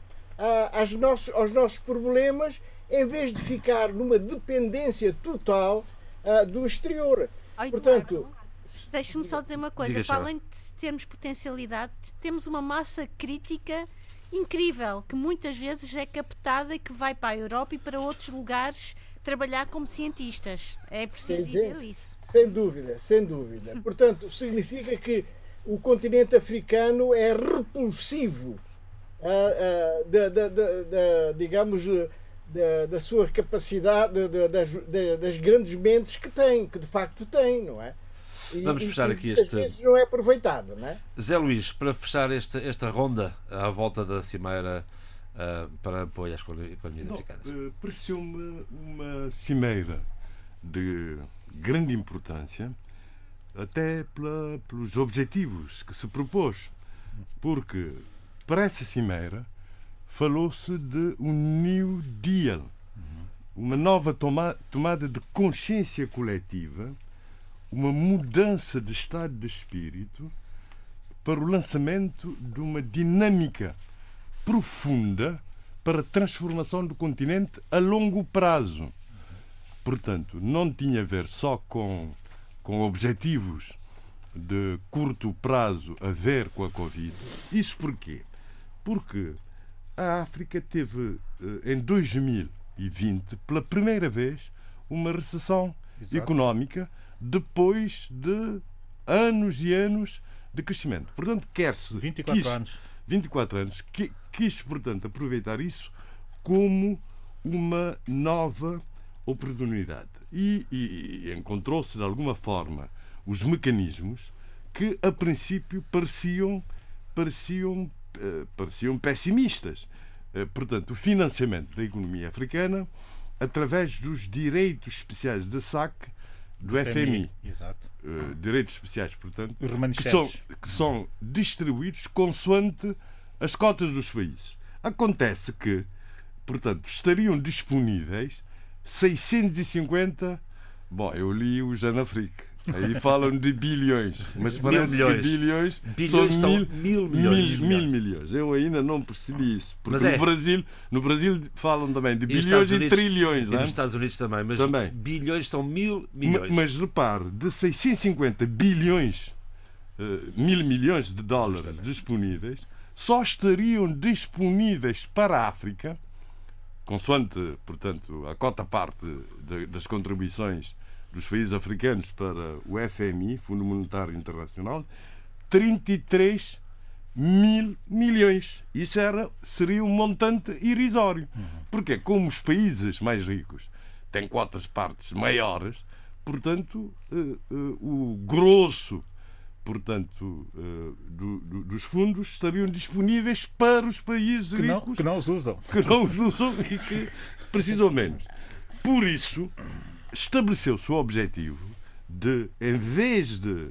aos, nossos, aos nossos problemas, em vez de ficar numa dependência total uh, do exterior. Ai, Portanto, Deixe-me só dizer uma coisa: para além de termos potencialidade, temos uma massa crítica incrível que muitas vezes é captada e que vai para a Europa e para outros lugares trabalhar como cientistas. É preciso sem, dizer isso. Sem dúvida, sem dúvida. Portanto, significa que o continente africano é repulsivo, uh, uh, da, da, da, digamos, da, da, sua capacidade, das, das grandes mentes que tem, que de facto tem, não é? E, Vamos fechar e, aqui este. vezes não é aproveitado, não é? Zé Luís, para fechar esta, esta ronda à volta da Cimeira uh, para apoio às economias africanas? Uh, Pareceu-me uma cimeira de grande importância, até pela, pelos objetivos que se propôs. Porque para essa cimeira falou-se de um New Deal, uma nova toma, tomada de consciência coletiva, uma mudança de estado de espírito para o lançamento de uma dinâmica profunda para a transformação do continente a longo prazo. Portanto, não tinha a ver só com, com objetivos de curto prazo a ver com a Covid. Isso porquê? Porque a África teve, eh, em 2020, pela primeira vez, uma recessão Exato. económica depois de anos e anos de crescimento. Portanto, quer-se. 24 quis, anos. 24 anos. Que, quis, portanto, aproveitar isso como uma nova oportunidade. E, e, e encontrou-se, de alguma forma, os mecanismos que, a princípio, pareciam, pareciam, uh, pareciam pessimistas. Uh, portanto, o financiamento da economia africana através dos direitos especiais de saque do FMI. Exato. Uh, direitos especiais, portanto, que são, que são distribuídos consoante as cotas dos países. Acontece que, portanto, estariam disponíveis 650. Bom, eu li o Janafrique. Aí falam de bilhões, mas parece milhões. que bilhões, bilhões são mil, mil milhões. Mil, mil, milhões. Eu ainda não percebi isso. Porque é. no, Brasil, no Brasil falam também de bilhões e, trilhões. E nos é? Estados Unidos também, mas também. bilhões são mil milhões. Mas, mas repare, de 650 bilhões, uh, mil milhões de dólares disponíveis, só estariam disponíveis para a África, consoante, portanto, a cota parte de, das contribuições dos países africanos para o FMI, Fundo Monetário Internacional, 33 mil milhões. Isso era, seria um montante irrisório. Porque, como os países mais ricos têm cotas partes maiores, portanto, uh, uh, o grosso portanto, uh, do, do, dos fundos estariam disponíveis para os países que ricos não, que não os usam. Que não os usam e que precisam menos. Por isso, estabeleceu-se o objetivo de, em vez de,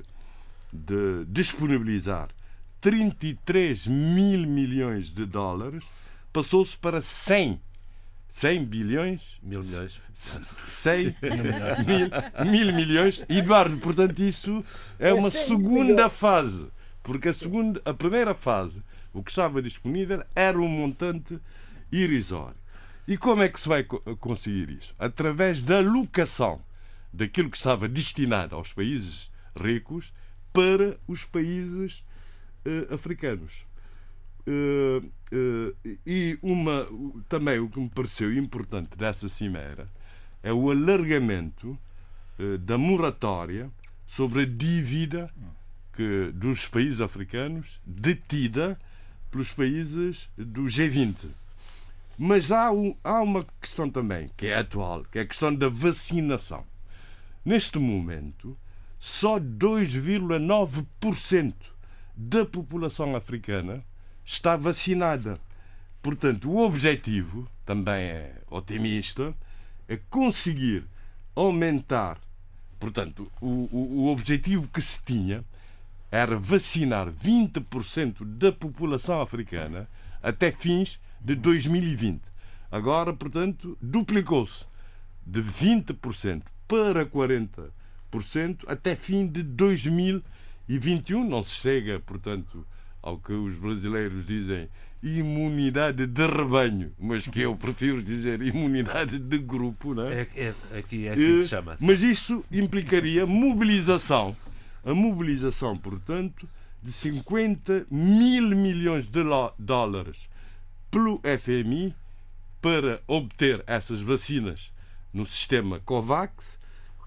de disponibilizar 33 mil milhões de dólares, passou-se para 100 100 bilhões? Mil milhões. 100 mil, mil milhões. Eduardo, portanto, isso é, é uma segunda fase. Porque a, segunda, a primeira fase, o que estava disponível era um montante irrisório. E como é que se vai conseguir isso? Através da alocação daquilo que estava destinado aos países ricos para os países uh, africanos. Uh, uh, e uma, também o que me pareceu importante dessa cimeira é o alargamento da moratória sobre a dívida que, dos países africanos detida pelos países do G20. Mas há, um, há uma questão também que é atual, que é a questão da vacinação. Neste momento, só 2,9% da população africana está vacinada. Portanto, o objetivo, também é otimista, é conseguir aumentar. Portanto, o, o, o objetivo que se tinha era vacinar 20% da população africana até fins de 2020. Agora, portanto, duplicou-se de 20% para 40%, até fim de 2021. Não se chega, portanto, ao que os brasileiros dizem imunidade de rebanho, mas que eu prefiro dizer imunidade de grupo, não é? é, é aqui é assim que se chama. Mas isso implicaria mobilização, a mobilização, portanto, de 50 mil milhões de dólares pelo FMI para obter essas vacinas no sistema COVAX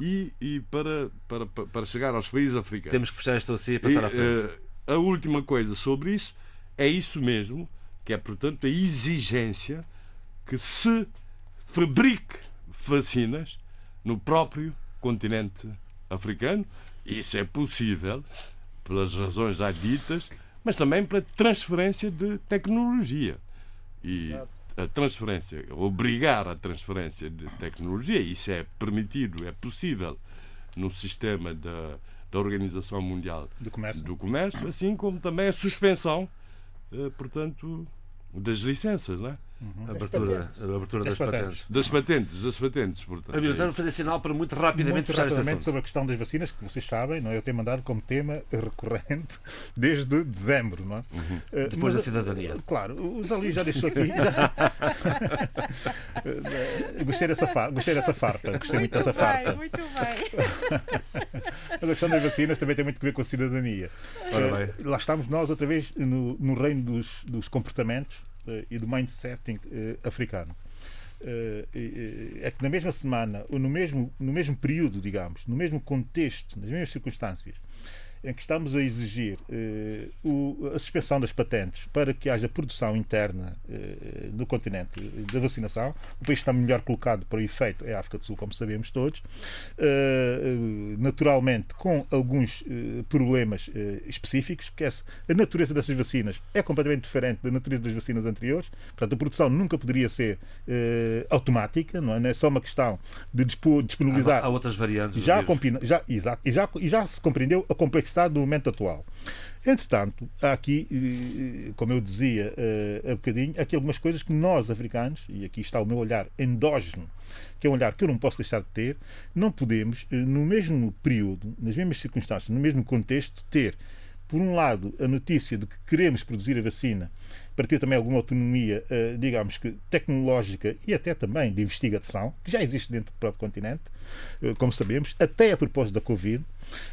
e, e para, para, para chegar aos países africanos. Temos que fechar esta OCE e passar e, à frente. Uh, a última coisa sobre isso é isso mesmo, que é, portanto, a exigência que se fabrique vacinas no próprio continente africano. Isso é possível pelas razões já ditas, mas também pela transferência de tecnologia. E Exato. a transferência, obrigar a transferência de tecnologia, isso é permitido, é possível no sistema da, da Organização Mundial do Comércio. do Comércio, assim como também a suspensão, eh, portanto, das licenças, não é? Uhum. Abertura, abertura das, das patentes. patentes. Das patentes, das patentes, portanto. Amigo, então, fazer sinal para muito rapidamente muito fechar rapidamente sobre a questão das vacinas, que vocês sabem, não é? eu tenho mandado como tema recorrente desde dezembro, não é? Uhum. Uh, Depois Mas, da cidadania. Uh, claro, o Zali já deixou aqui. Já... gostei, dessa farpa, gostei dessa farpa. Gostei muito, muito dessa bem, farpa. Muito bem. Mas a questão das vacinas também tem muito a ver com a cidadania. Uh, lá estamos nós outra vez no, no reino dos, dos comportamentos e do mindsetting uh, africano. Uh, é que na mesma semana, ou no mesmo, no mesmo período, digamos, no mesmo contexto, nas mesmas circunstâncias, em que estamos a exigir eh, o, a suspensão das patentes para que haja produção interna eh, no continente da vacinação. O país está melhor colocado para o efeito é a África do Sul, como sabemos todos. Eh, naturalmente, com alguns eh, problemas eh, específicos, que é a natureza dessas vacinas é completamente diferente da natureza das vacinas anteriores. Portanto, a produção nunca poderia ser eh, automática, não é? não é só uma questão de disponibilizar. Há, há outras variantes. Já, já, exato, e já, e já se compreendeu a complexidade complexidade do momento atual. Entretanto, há aqui, eh, como eu dizia uh, há bocadinho, aqui algumas coisas que nós, africanos, e aqui está o meu olhar endógeno, que é um olhar que eu não posso deixar de ter, não podemos, eh, no mesmo período, nas mesmas circunstâncias, no mesmo contexto, ter, por um lado, a notícia de que queremos produzir a vacina para ter também alguma autonomia, uh, digamos que tecnológica e até também de investigação, que já existe dentro do próprio continente, uh, como sabemos, até a propósito da Covid.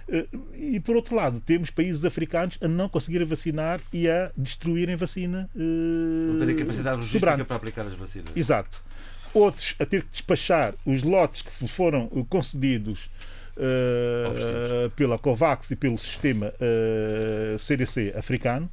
Uh, e por outro lado, temos países africanos a não conseguirem vacinar e a destruírem vacina. não terem capacidade logística sobrante. para aplicar as vacinas. Exato. Outros a ter que despachar os lotes que foram concedidos Uh, pela COVAX e pelo sistema uh, CDC africano.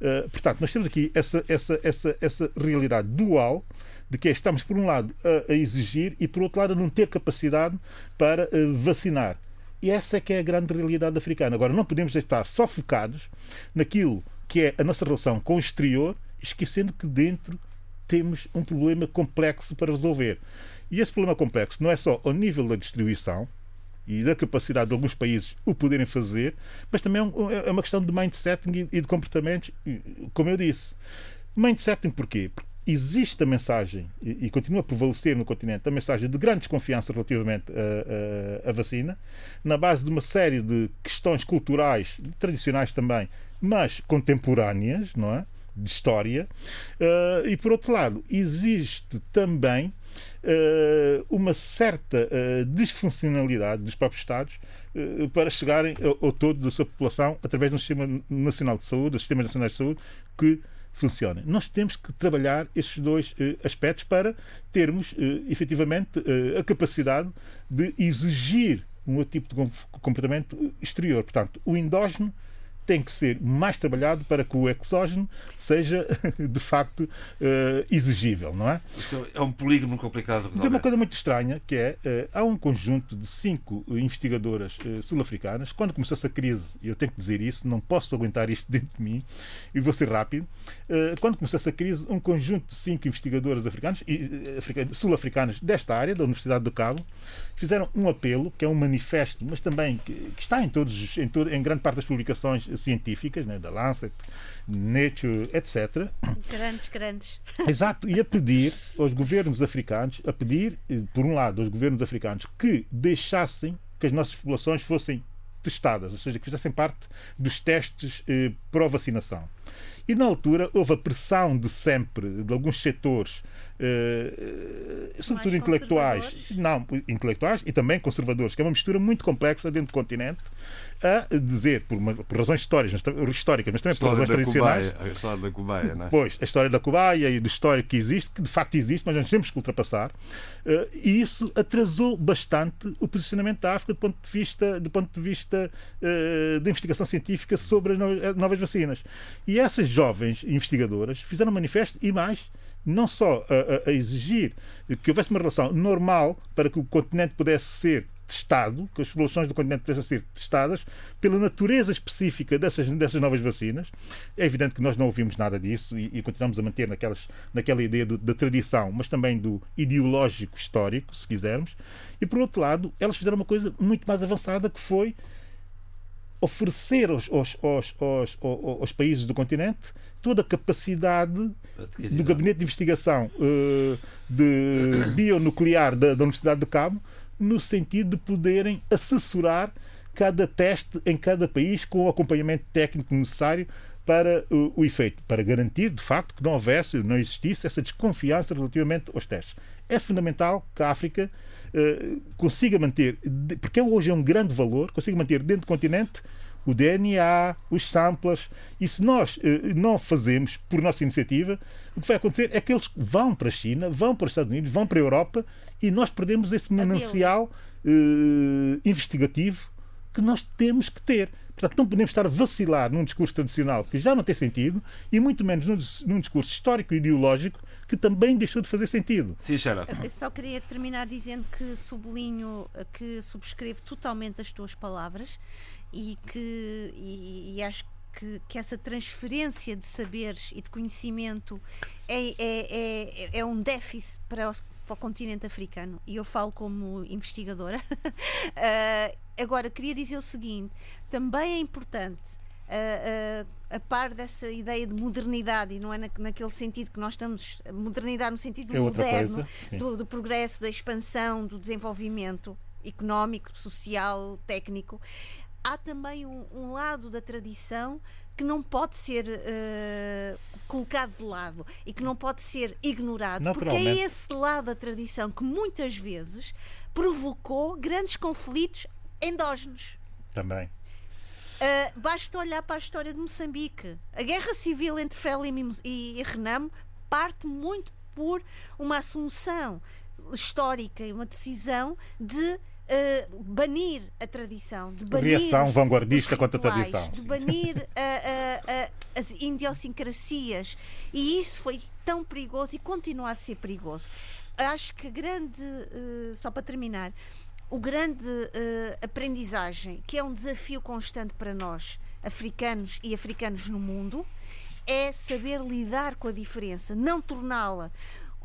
Uh, portanto, nós temos aqui essa, essa, essa, essa realidade dual de que estamos, por um lado, a, a, exigir e, por outro lado, a não ter capacidade para vacinar. E essa é que é a grande realidade africana. Agora, não podemos estar só focados naquilo que é a nossa relação com o exterior, esquecendo que dentro temos um problema complexo para resolver. E esse problema complexo não é só ao nível da distribuição, e da capacidade de alguns países o poderem fazer, mas também é, é uma questão de mindsetting e de comportamentos, como eu disse. Mindsetting porquê? Porque existe a mensagem, e, continua a prevalecer no continente, a mensagem de grande desconfiança relativamente à, vacina, na base de uma série de questões culturais, tradicionais também, mas contemporâneas, não é? De história. Uh, e, por outro lado, existe também uma certa uh, disfuncionalidade dos próprios Estados uh, para chegarem ao, ao, todo da sua população através de um sistema nacional de saúde, dos sistemas nacionais de saúde, que funcionem. Nós temos que trabalhar estes dois aspectos para termos efetivamente a capacidade de exigir um outro tipo de comportamento exterior. Portanto, o endógeno tem que ser mais trabalhado para que o exógeno seja de facto uh, exigível, não é? Isso é um polígono complicado. Mas é uma coisa muito estranha que é uh, há um conjunto de cinco investigadoras uh, sul-africanas. Quando começou essa crise, eu tenho que dizer isso, não posso aguentar isto dentro de mim e vou ser rápido. quando começou essa crise, um conjunto de cinco investigadoras africanas, sul-africanas desta área, da Universidade do Cabo, fizeram um apelo que é um manifesto, mas também que, que está em todos, em, todo, em grande parte das publicações científicas, né, da Lancet, Nature, etc. Grandes, grandes. Exato, e a pedir aos governos africanos, a pedir, eh, por um lado, aos governos africanos que deixassem que as nossas populações fossem testadas, ou seja, que fizessem parte dos testes eh, pró-vacinação. E na altura houve a pressão de sempre de alguns setores Uh, sobretudo intelectuais, não, intelectuais e também conservadores, que é uma mistura muito complexa dentro do continente, a dizer, por, uma, por razões históricas, mas, históricas, mas também por razões tradicionais. Cubaia, a história da Cubaia, não é? Pois, a história da Cubaia e do histórico que existe, que de facto existe, mas nós temos que ultrapassar. Uh, e isso atrasou bastante o posicionamento da África do ponto de vista, do ponto de vista uh, da investigação científica sobre as novas vacinas. E essas jovens investigadoras fizeram um manifesto e mais não só a, a, exigir que houvesse uma relação normal para que o continente pudesse ser testado, que as populações do continente pudessem ser testadas pela natureza específica dessas, dessas novas vacinas. É evidente que nós não ouvimos nada disso e, e continuamos a manter naquelas, naquela ideia do, da tradição, mas também do ideológico histórico, se quisermos. E, por outro lado, elas fizeram uma coisa muito mais avançada que foi oferecer aos, aos, aos, aos, aos países do continente toda a capacidade do Gabinete de Investigação uh, de Bionuclear da, da Universidade de Cabo no sentido de poderem assessorar cada teste em cada país com o acompanhamento técnico necessário para uh, o efeito, para garantir de facto que não houvesse, não existisse essa desconfiança relativamente aos testes. É fundamental que a África uh, consiga manter, porque hoje é um grande valor, consiga manter dentro do continente o DNA, os samplers. E se nós uh, não fazemos por nossa iniciativa, o que vai acontecer é que eles vão para a China, vão para os Estados Unidos, vão para a Europa e nós perdemos esse manancial uh, investigativo que nós temos que ter. Portanto, não podemos estar a vacilar num discurso tradicional que já não tem sentido e muito menos num, num discurso histórico e ideológico que também deixou de fazer sentido. Sim. Eu só queria terminar dizendo que sublinho, que subscrevo totalmente as tuas palavras e que e, e acho que, que, essa transferência de saberes e de conhecimento é, é, é, é um déficit para para o, continente africano e eu falo como investigadora. uh, agora, queria dizer o seguinte: também é importante. Uh, uh, a par dessa ideia de modernidade, e não é na, naquele sentido que nós estamos, modernidade no sentido é moderno, do, do progresso, da expansão, do desenvolvimento económico, social, técnico há também um, um lado da tradição que não pode ser uh, colocado de lado e que não pode ser ignorado, porque é esse lado da tradição que muitas vezes provocou grandes conflitos endógenos. Também. Uh, basta olhar para a história de Moçambique. A guerra civil entre Frelimo e, Renamo parte muito por uma assunção histórica e uma decisão de Uh, banir a tradição, de banir reação vanguardista contra a tradição, de banir uh, uh, as idiosincrasias e isso foi tão perigoso e continua a ser perigoso. Acho que a grande, só para terminar, o grande aprendizagem que é um desafio constante para nós, africanos e africanos no mundo, é saber lidar com a diferença, não torná-la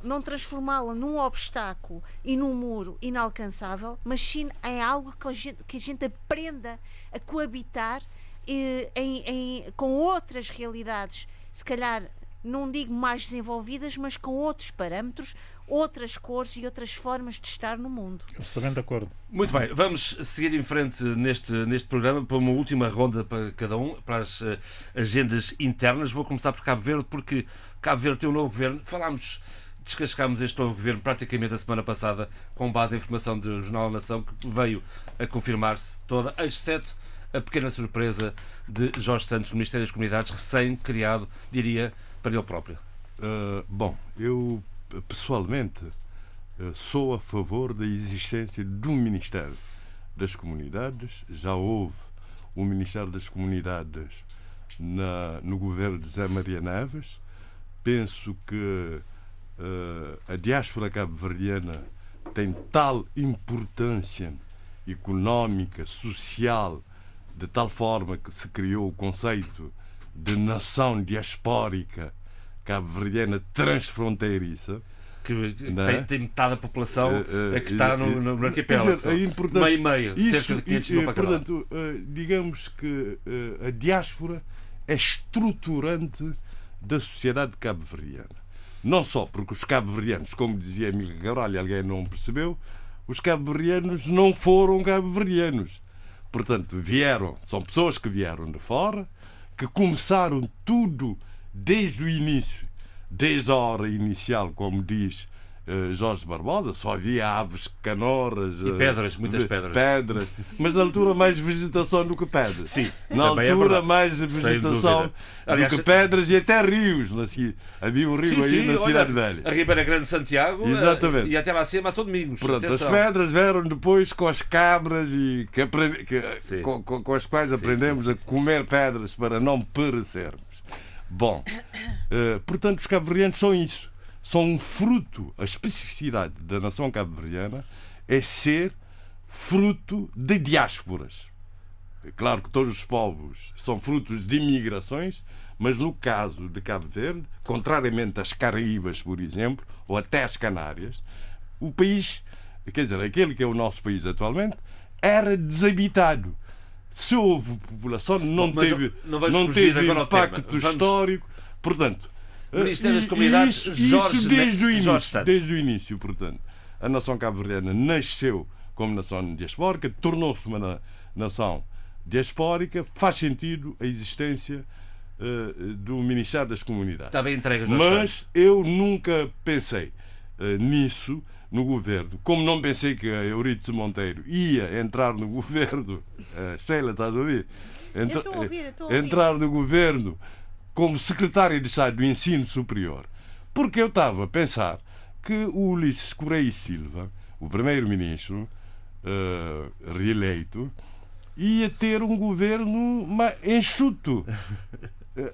não transformá-la num obstáculo e num muro inalcançável, mas sim em algo que a gente, que a gente aprenda a coabitar eh, em, em, com outras realidades, se calhar não digo mais desenvolvidas, mas com outros parâmetros, outras cores e outras formas de estar no mundo. Estou bem de acordo. Muito bem, vamos seguir em frente neste, neste programa para uma última ronda para cada um, para as uh, agendas internas. Vou começar por Cabo Verde, porque Cabo Verde tem um novo governo. Falámos descascámos este novo governo praticamente a semana passada, com base em informação do Jornal da Nação, que veio a confirmar-se toda, exceto a pequena surpresa de Jorge Santos, Ministério das Comunidades, recém-criado, diria, para ele próprio. Uh, bom, eu pessoalmente uh, sou a favor da existência de um Ministério das Comunidades. Já houve o Ministério das Comunidades na, no governo de Zé Maria Neves. Penso que a diáspora cabo-verdiana tem tal importância económica, social, de tal forma que se criou o conceito de nação diaspórica cabo-verdiana transfronteiriça. Que, é? tem, tem, metade da população uh, uh, que está no, no, arquipélago. Meio e meio, isso, cerca de 500 mil Portanto, digamos que a diáspora é estruturante da sociedade cabo-verdiana. Não só porque os cabo-verdianos, como dizia Emílio Cabral, alguém não percebeu, os cabo-verdianos não foram cabo-verdianos. Portanto, vieram, são pessoas que vieram de fora, que começaram tudo desde o início, desde a hora inicial, como diz Jorge Barbosa, só havia aves, canoras. E pedras, uh, muitas pedras. Pedras. Mas na altura mais vegetação do que pedras. Sim. Na é altura é mais vegetação do que pedras e até rios. Havia um rio sim, aí sim, na Cidade Velha. A Ribeira Grande de Santiago eh, Exatamente. e até lá acima São Domingos. Pronto, as pedras vieram depois com as cabras e que aprendi, que, com, com, as quais aprendemos a comer pedras para não perecermos. Bom, uh, portanto, os cabo-verdianos são isso. São um fruto, a especificidade da nação cabo-verdiana é ser fruto de diásporas. É claro que todos os povos são frutos de imigrações, mas no caso de Cabo Verde, contrariamente às Caraíbas, por exemplo, ou até às Canárias, o país, quer dizer, aquele que é o nosso país atualmente, era desabitado se houve população, não Bom, teve, não, não, teve impacto vamos... histórico. Portanto, Ministério das Comunidades, isso, Jorge, isso desde, o início, desde o início, portanto. A nação cabo-verdiana nasceu como nação diaspórica, tornou-se uma nação diaspórica, faz sentido a existência uh, do Ministério das Comunidades. Está bem entregue, Mas eu nunca pensei uh, nisso no governo. Como não pensei que a Euridice Monteiro ia entrar no governo, uh, Sheila, estás a ouvir? Entra, eu ouvir, eu ouvir. Entrar no governo como secretário de Estado do Ensino Superior, porque eu estava a pensar que o Ulisses Correia Silva, o primeiro-ministro uh, reeleito, ia ter um governo enxuto.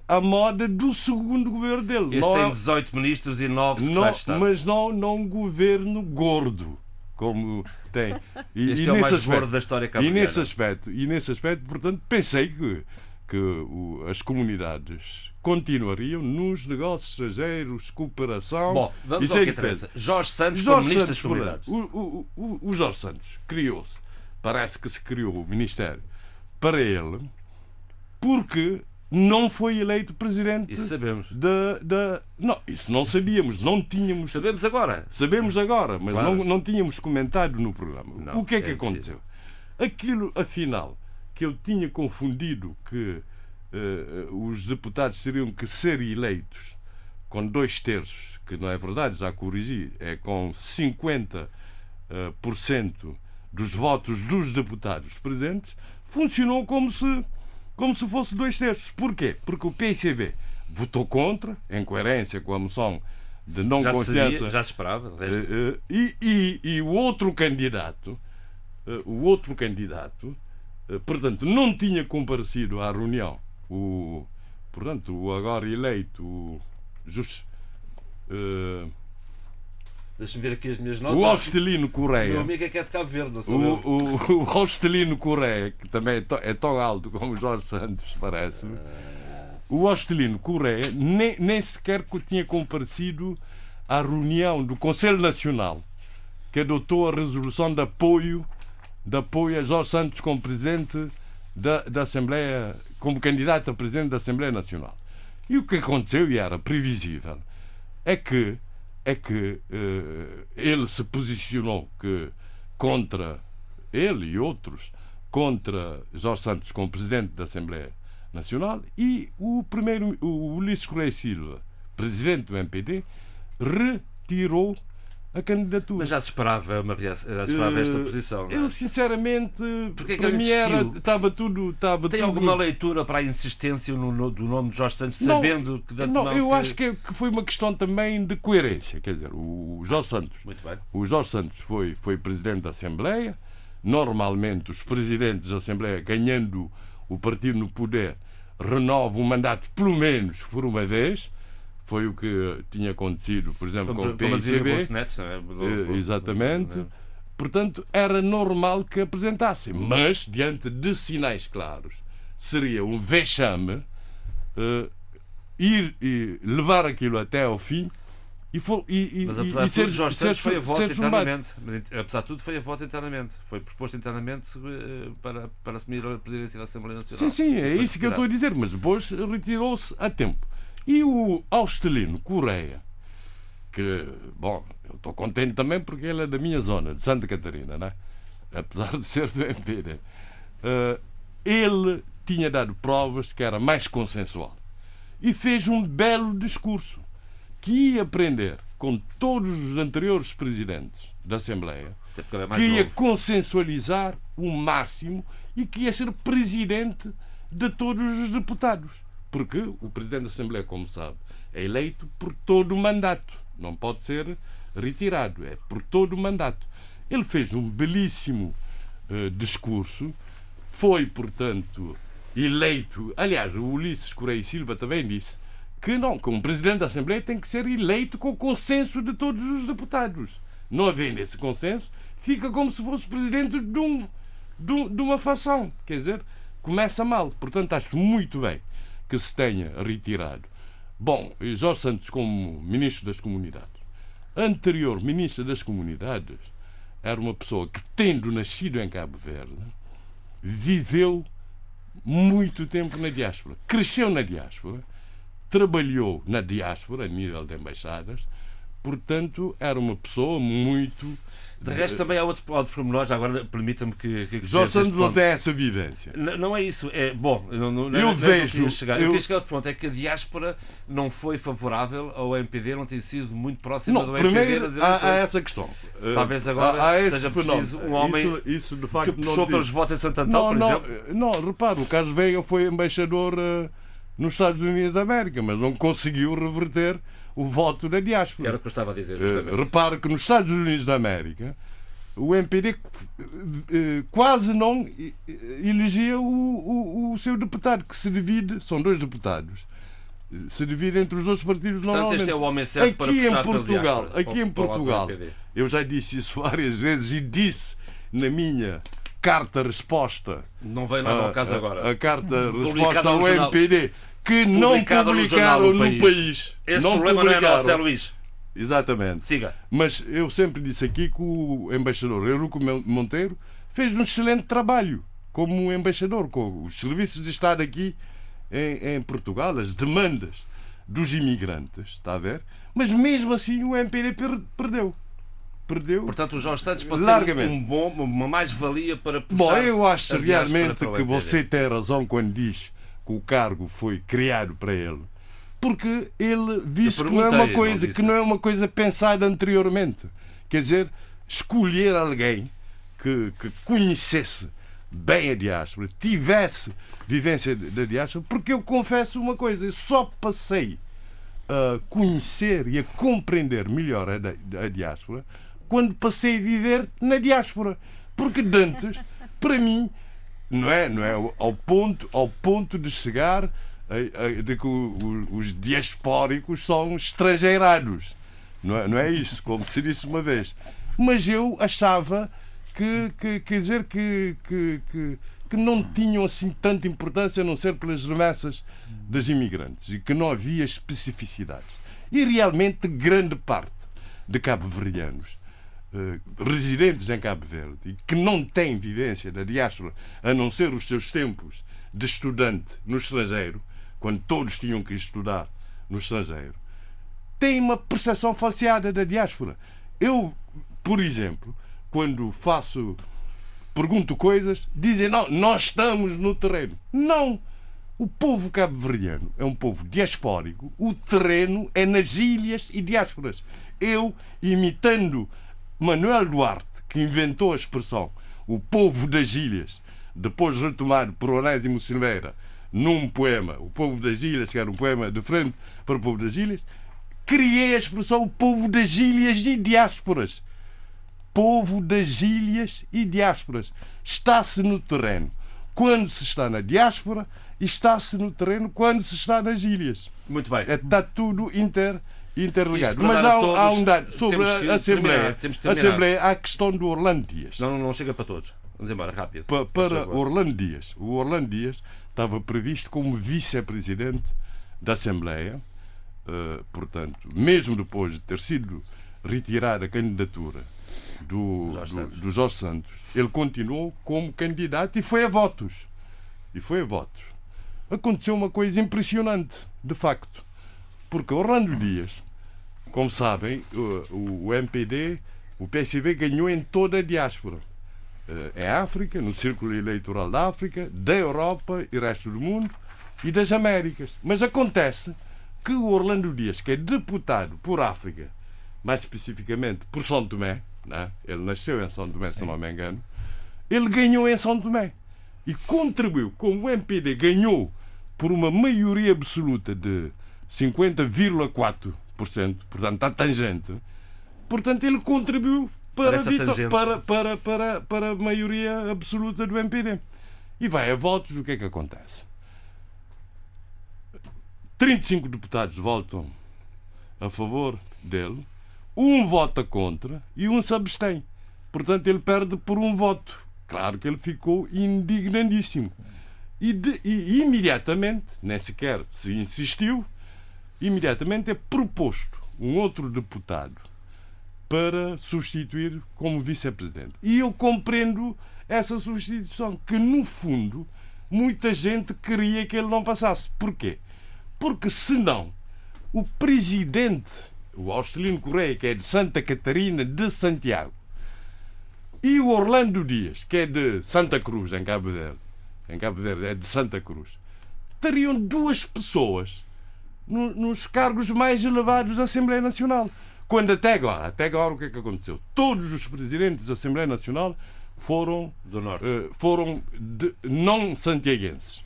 a moda do segundo governo dele. Este não tem 18 é... ministros e 9 secretários não, Mas não, não um governo gordo, como tem. E, este e é o mais aspecto, gordo da história E nesse aspecto, e nesse aspecto, portanto, pensei que, que o, as comunidades continuariam nos negócios estrangeiros, cooperação. Bom, vamos ao que interessa. Jorge Santos, Jorge Ministro das Comunidades. O, o, o, o Jorge Santos criou-se, parece que se criou o Ministério para ele, porque não foi eleito presidente. Isso sabemos. Da, da... Não, isso não sabíamos, não tínhamos. Sabemos agora. Sabemos agora, mas claro. não, não tínhamos comentado no programa. Não, o que é, é que aconteceu? Aquilo, afinal, que eu tinha confundido que uh, os deputados teriam que ser eleitos com dois terços, que não é verdade, já corrigi, é com 50% uh, por cento dos votos dos deputados presentes, funcionou como se como se fosse dois terços. Porquê? Porque o PICB votou contra, em coerência com a moção de não já confiança. Sabia, já esperava. Uh, e, e, e, o outro candidato, uh, o outro candidato, uh, portanto, não tinha comparecido à reunião. O, portanto, o agora eleito, o Just, Deixa-me ver aqui as minhas notas. O Austelino Correia. Meu amigo é que é de Cabo Verde, não sou o, o, o Austelino Correia, que também é tão, é tão alto como o Jorge Santos, parece-me. O Austelino Correia nem, nem sequer tinha comparecido à reunião do Conselho Nacional que adotou a resolução de apoio, de apoio a Jorge Santos como presidente da, da Assembleia, como candidato a presidente da Assembleia Nacional. E o que aconteceu, e era previsível, é que é que uh, ele se posicionou que contra ele e outros contra Jorge Santos como presidente da Assembleia Nacional e o primeiro o Ulisses Correia Silva, presidente do MPD, retirou a candidatura. Mas já se esperava, uma, já se esperava esta eh, posição. É? Eu, sinceramente, Porque é para mim era, estava tudo. Estava Tem tudo... alguma leitura para a insistência no, no, do nome de Jorge Santos, não, sabendo que. Não, eu que... acho que, que, foi uma questão também de coerência. Quer dizer, o Jorge Santos. Muito bem. O Jorge Santos foi, foi presidente da Assembleia. Normalmente, os presidentes da Assembleia, ganhando o partido no poder, renovam o mandato pelo menos por uma vez foi o que tinha acontecido, por exemplo, com o PICB. É? Eh, exatamente. Portanto, era normal que apresentassem, mas, diante de sinais claros, seria um vexame uh, ir e levar aquilo até ao fim e, for, e, e, mas apesar de tudo, Jorge Santos foi a voz internamente. Mas, apesar de tudo, foi a voz internamente. Foi proposto internamente uh, para, para assumir a presidência da Assembleia Nacional. Sim, sim, é isso que eu estou a dizer. Mas depois retirou-se a tempo. E o Austelino Correia, que, bom, eu estou contente também porque ele é da minha zona, de Santa Catarina, né? apesar de ser do MPD. Uh, ele tinha dado provas que era mais consensual e fez um belo discurso que ia aprender com todos os anteriores presidentes da Assembleia, que ia novo. consensualizar o máximo e que ia ser presidente de todos os deputados. Porque o presidente da Assembleia, como sabe, é eleito por todo o mandato. Não pode ser retirado. É por todo o mandato. Ele fez um belíssimo uh, discurso. Foi, portanto, eleito. Aliás, o Ulisses Correia Silva também disse que não, que um presidente da Assembleia tem que ser eleito com o consenso de todos os deputados. Não havendo esse consenso, fica como se fosse presidente de, um, de, de uma facção. Quer dizer, começa mal. Portanto, acho muito bem que se tenha retirado. Bom, Jorge Santos, como ministro das Comunidades, anterior ministro das Comunidades, era uma pessoa que, tendo nascido em Cabo Verde, viveu muito tempo na diáspora, cresceu na diáspora, trabalhou na diáspora, a nível de embaixadas, portanto, era uma pessoa muito de resto, também há outro, outro pormenor, já agora permita-me que. que Jorge Santos não tem essa vivência. Não, não, é isso. É, bom, não, não, eu não, vejo. Eu, chegar. eu... eu queria chegar outro ponto: é que a diáspora não foi favorável ao MPD, não tem sido muito próxima não, do primeiro MPD. Há, há essa questão. Talvez agora há, há seja preciso um homem isso, isso de facto que puxou pelos votos em Santo Antão, por exemplo. Não, repare, o Carlos Veiga foi embaixador uh, nos Estados Unidos da América, mas não conseguiu reverter o voto da diáspora. Era o que eu estava a dizer. Uh, repare que nos Estados Unidos da América o MPD eh, quase não elegia o, o, o, seu deputado, que se divide, são dois deputados, se divide entre os dois partidos Portanto, normalmente. este é o homem certo aqui para em Portugal, aqui em Portugal, eu já disse isso várias vezes e disse na minha carta-resposta. Não vem nada ao caso agora. A carta-resposta ao MPD que não publicaram no, no país. país. Esse não problema publicaram. não é nosso, é Luís. Exatamente. Siga. Mas eu sempre disse aqui que o embaixador Eurico Monteiro fez um excelente trabalho como embaixador, com os serviços de Estado aqui em, em Portugal, as demandas dos imigrantes, está a ver? Mas mesmo assim o MPD per perdeu. Perdeu. Portanto, o Jorge Santos pode largamente. ser um bom, uma mais-valia para puxar. Bom, eu acho realmente que você tem razão quando diz o cargo foi criado para ele porque ele disse que não é uma coisa que não é uma coisa pensada anteriormente. Quer dizer, escolher alguém que, que conhecesse bem a diáspora, tivesse vivência da diáspora, porque eu confesso uma coisa, eu só passei a conhecer e a compreender melhor a, a diáspora quando passei a viver na diáspora. Porque antes, para mim, não é, não é ao ponto, ao ponto de chegar de que os diaspóricos são estrangeirados. Não é, não é isso, como se disse uma vez. Mas eu achava que, que quer dizer, que, que, que, que não tinham assim tanta importância a não ser pelas remessas dos imigrantes e que não havia especificidades. E realmente grande parte de cabo-verdianos eh, residentes em Cabo Verde e que não têm vivência da diáspora a não ser os seus tempos de estudante no estrangeiro quando todos tinham que estudar no estrangeiro, tem uma percepção falseada da diáspora. Eu, por exemplo, quando faço, pergunto coisas, dizem, não, nós estamos no terreno. Não! O povo cabo-verdiano é um povo diaspórico, o terreno é nas ilhas e diásporas. Eu, imitando Manuel Duarte, que inventou a expressão o povo das ilhas, depois retomado por Onésimo Silveira, num poema, O Povo das Ilhas, que era um poema de frente para o povo das ilhas, criei a expressão o povo das ilhas e diásporas. Povo das ilhas e diásporas. Está-se no terreno quando se está na diáspora e está-se no terreno quando se está nas ilhas. Muito bem. Está tudo inter, interligado. Mas há, há, um dado sobre a Assembleia. Terminar, Assembleia, há a questão do Orlando Dias. Não, não chega para todos. Vamos embora, rápido. Pa, para Orlando Dias. O Orlando Dias estava previsto como vice-presidente da Assembleia, uh, portanto, mesmo depois de ter sido retirada a candidatura do Jorge, do, do Jorge Santos, ele continuou como candidato e foi a votos. E foi a votos. Aconteceu uma coisa impressionante, de facto, porque Orlando Dias, como sabem, o, o MPD, o PSV ganhou em toda a diáspora. É África, no círculo eleitoral da África, da Europa e resto do mundo e das Américas. Mas acontece que o Orlando Dias, que é deputado por África, mais especificamente por São Tomé, né? ele nasceu em São Tomé, Sim. se não me engano, ele ganhou em São Tomé e contribuiu, como o MPD ganhou por uma maioria absoluta de 50,4%, portanto, a tangente, portanto, ele contribuiu para, para, para, para, para a maioria absoluta do MPD. E vai a votos, o que é que acontece? 35 deputados votam a favor dele, um vota contra e um se abstém. Portanto, ele perde por um voto. Claro que ele ficou indignadíssimo. E, de, e imediatamente, nem sequer se insistiu, imediatamente é proposto um outro deputado para substituir como vice-presidente. E eu compreendo essa substituição, que no fundo muita gente queria que ele não passasse. Porquê? Porque senão o presidente, o Austelino Correia, que é de Santa Catarina de Santiago, e o Orlando Dias, que é de Santa Cruz, em Cabo Verde, em Cabo Verde é de Santa Cruz, teriam duas pessoas nos cargos mais elevados da Assembleia Nacional. Quando até agora, até agora o que é que aconteceu? Todos os presidentes da Assembleia Nacional foram do norte, uh, foram de, não santiaguenses.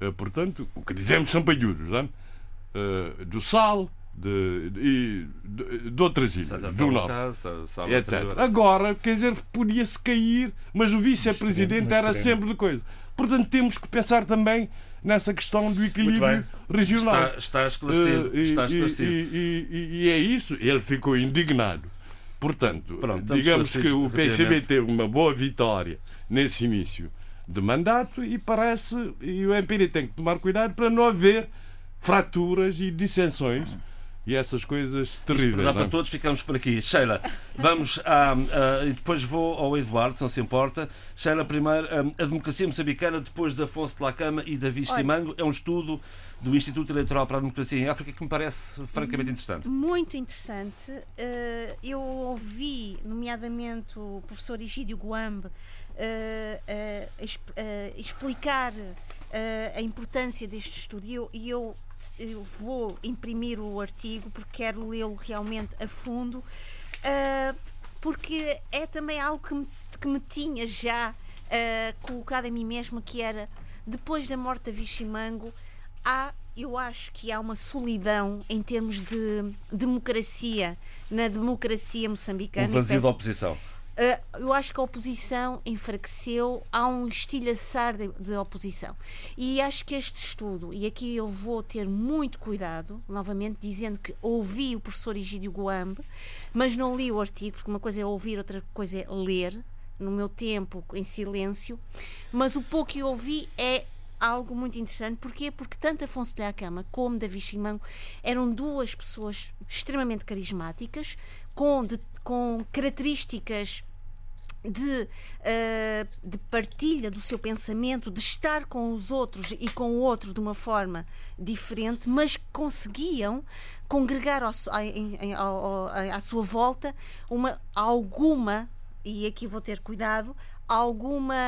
Uh, portanto, o que dizemos são palhudos, uh, do Sal, de, de, de, de outras ilhas, do norte, etc. Agora, quer dizer, podia-se cair, mas o vice-presidente era sempre de coisa. Portanto, temos que pensar também nessa questão do equilíbrio regional. Está, está esclarecido. Uh, e, está esclarecido. E, e, e, é isso, ele ficou indignado. Portanto, Pronto, digamos que o PCB teve uma boa vitória nesse início de mandato e parece, e o MPD tem que tomar cuidado para não haver fraturas e dissensões e essas coisas terríveis. Dá para todos, ficamos por aqui. Sheila, vamos a, a, e depois vou ao Eduardo, se não se importa. Sheila, primeiro, a, a democracia moçambicana depois de Afonso de Lacama e Davi Simango é um estudo do Instituto Eleitoral para a Democracia em África que me parece francamente interessante. Muito interessante. Uh, eu ouvi, nomeadamente, o professor Egídio Guambe uh, uh, explicar a importância deste estudo e e eu eu vou imprimir o artigo porque quero lê-lo realmente a fundo, uh, porque é também algo que me, que me tinha já uh, colocado a mim mesma, que era depois da morte da Vichimango, há, eu acho que há uma solidão em termos de democracia, na democracia moçambicana. Um vazio da oposição. Uh, eu acho que a oposição enfraqueceu, há um estilhaçar de, de, oposição. E acho que este estudo, e aqui eu vou ter muito cuidado, novamente dizendo que ouvi o professor Egídio Guambe, mas não li o artigo, porque uma coisa é ouvir, outra coisa é ler, no meu tempo, em silêncio. Mas o pouco que ouvi é algo muito interessante. Porquê? Porque tanto Afonso de Acama como Davi Chimão eram duas pessoas extremamente carismáticas, com, de, com características de, uh, de, partilha do seu pensamento, de estar com os outros e com o outro de uma forma diferente, mas conseguiam congregar ao, ao, à sua volta uma, alguma, e aqui vou ter cuidado, alguma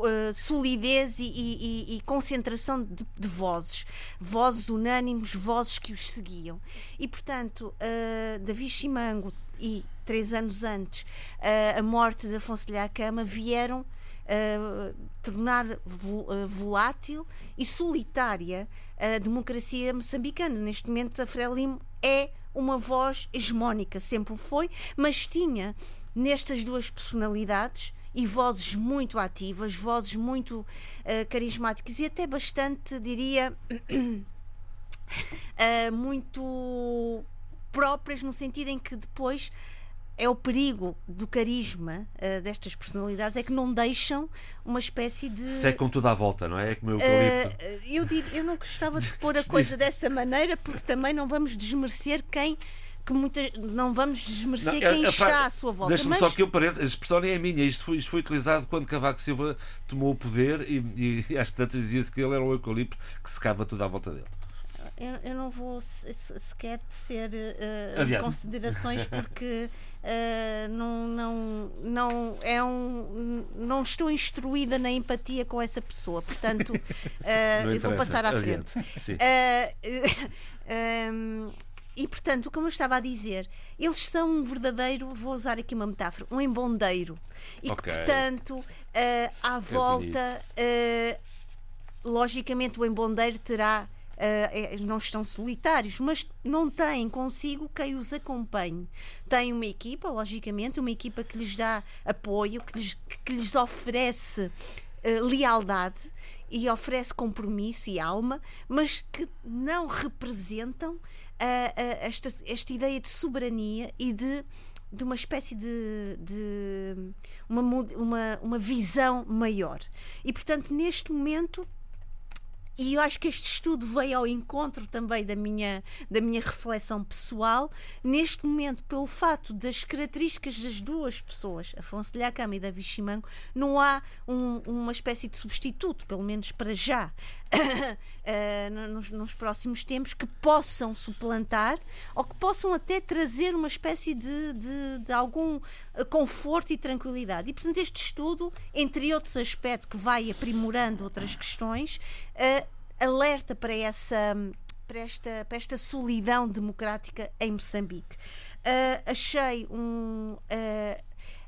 uh, solidez e, e, e concentração de, de, vozes, vozes unânimes, vozes que os seguiam. E, portanto, uh, Davi Chimango e três anos antes uh, a morte de Afonso de Acama vieram uh, tornar volátil e solitária a democracia moçambicana. Neste momento, a Frelimo é uma voz hegemónica, sempre foi, mas tinha nestas duas personalidades e vozes muito ativas, vozes muito uh, carismáticas e até bastante, diria, uh, muito próprias, no sentido em que depois é o perigo do carisma uh, destas personalidades é que não deixam uma espécie de. Secam tudo à volta, não é? É como eu uh, eu, digo, eu não gostava de pôr a coisa dessa maneira, porque também não vamos desmerecer quem que muita, não vamos desmerecer não, quem a, a, está à sua volta. Deixa-me mas... só que eu pareça, a expressão nem é minha, isto foi, isto foi utilizado quando Cavaco Silva tomou o poder e, e às tantas dizia-se que ele era um eucalipto que secava tudo à volta dele. eu, eu, não vou sequer tecer uh, considerações porque uh, não, não, não, é um, não estou instruída na empatia com essa pessoa, portanto uh, eu vou passar à frente. um, e portanto, como eu estava a dizer, eles são um verdadeiro, vou usar aqui uma metáfora, um embondeiro. E okay. que, portanto, à volta, logicamente, o embondeiro terá Uh, não estão solitários, mas não têm consigo quem os acompanhe. Têm uma equipa, logicamente, uma equipa que lhes dá apoio, que lhes, que lhes oferece uh, lealdade e oferece compromisso e alma, mas que não representam uh, esta, esta ideia de soberania e de de uma espécie de, de uma, uma, uma visão maior. E, portanto, neste momento, e eu acho que este estudo veio ao encontro também da minha, da minha reflexão pessoal, neste momento, pelo fato das características das duas pessoas, Afonso de Lhacama e Davi Chimango, não há um, uma espécie de substituto, pelo menos para já, uh, nos, nos, próximos tempos, que possam suplantar ou que possam até trazer uma espécie de, de, de algum eh, conforto e tranquilidade. E, portanto, este estudo, entre outros aspectos que vai aprimorando outras questões, uh, alerta para essa para esta, para esta solidão democrática em Moçambique. Uh, achei um, uh,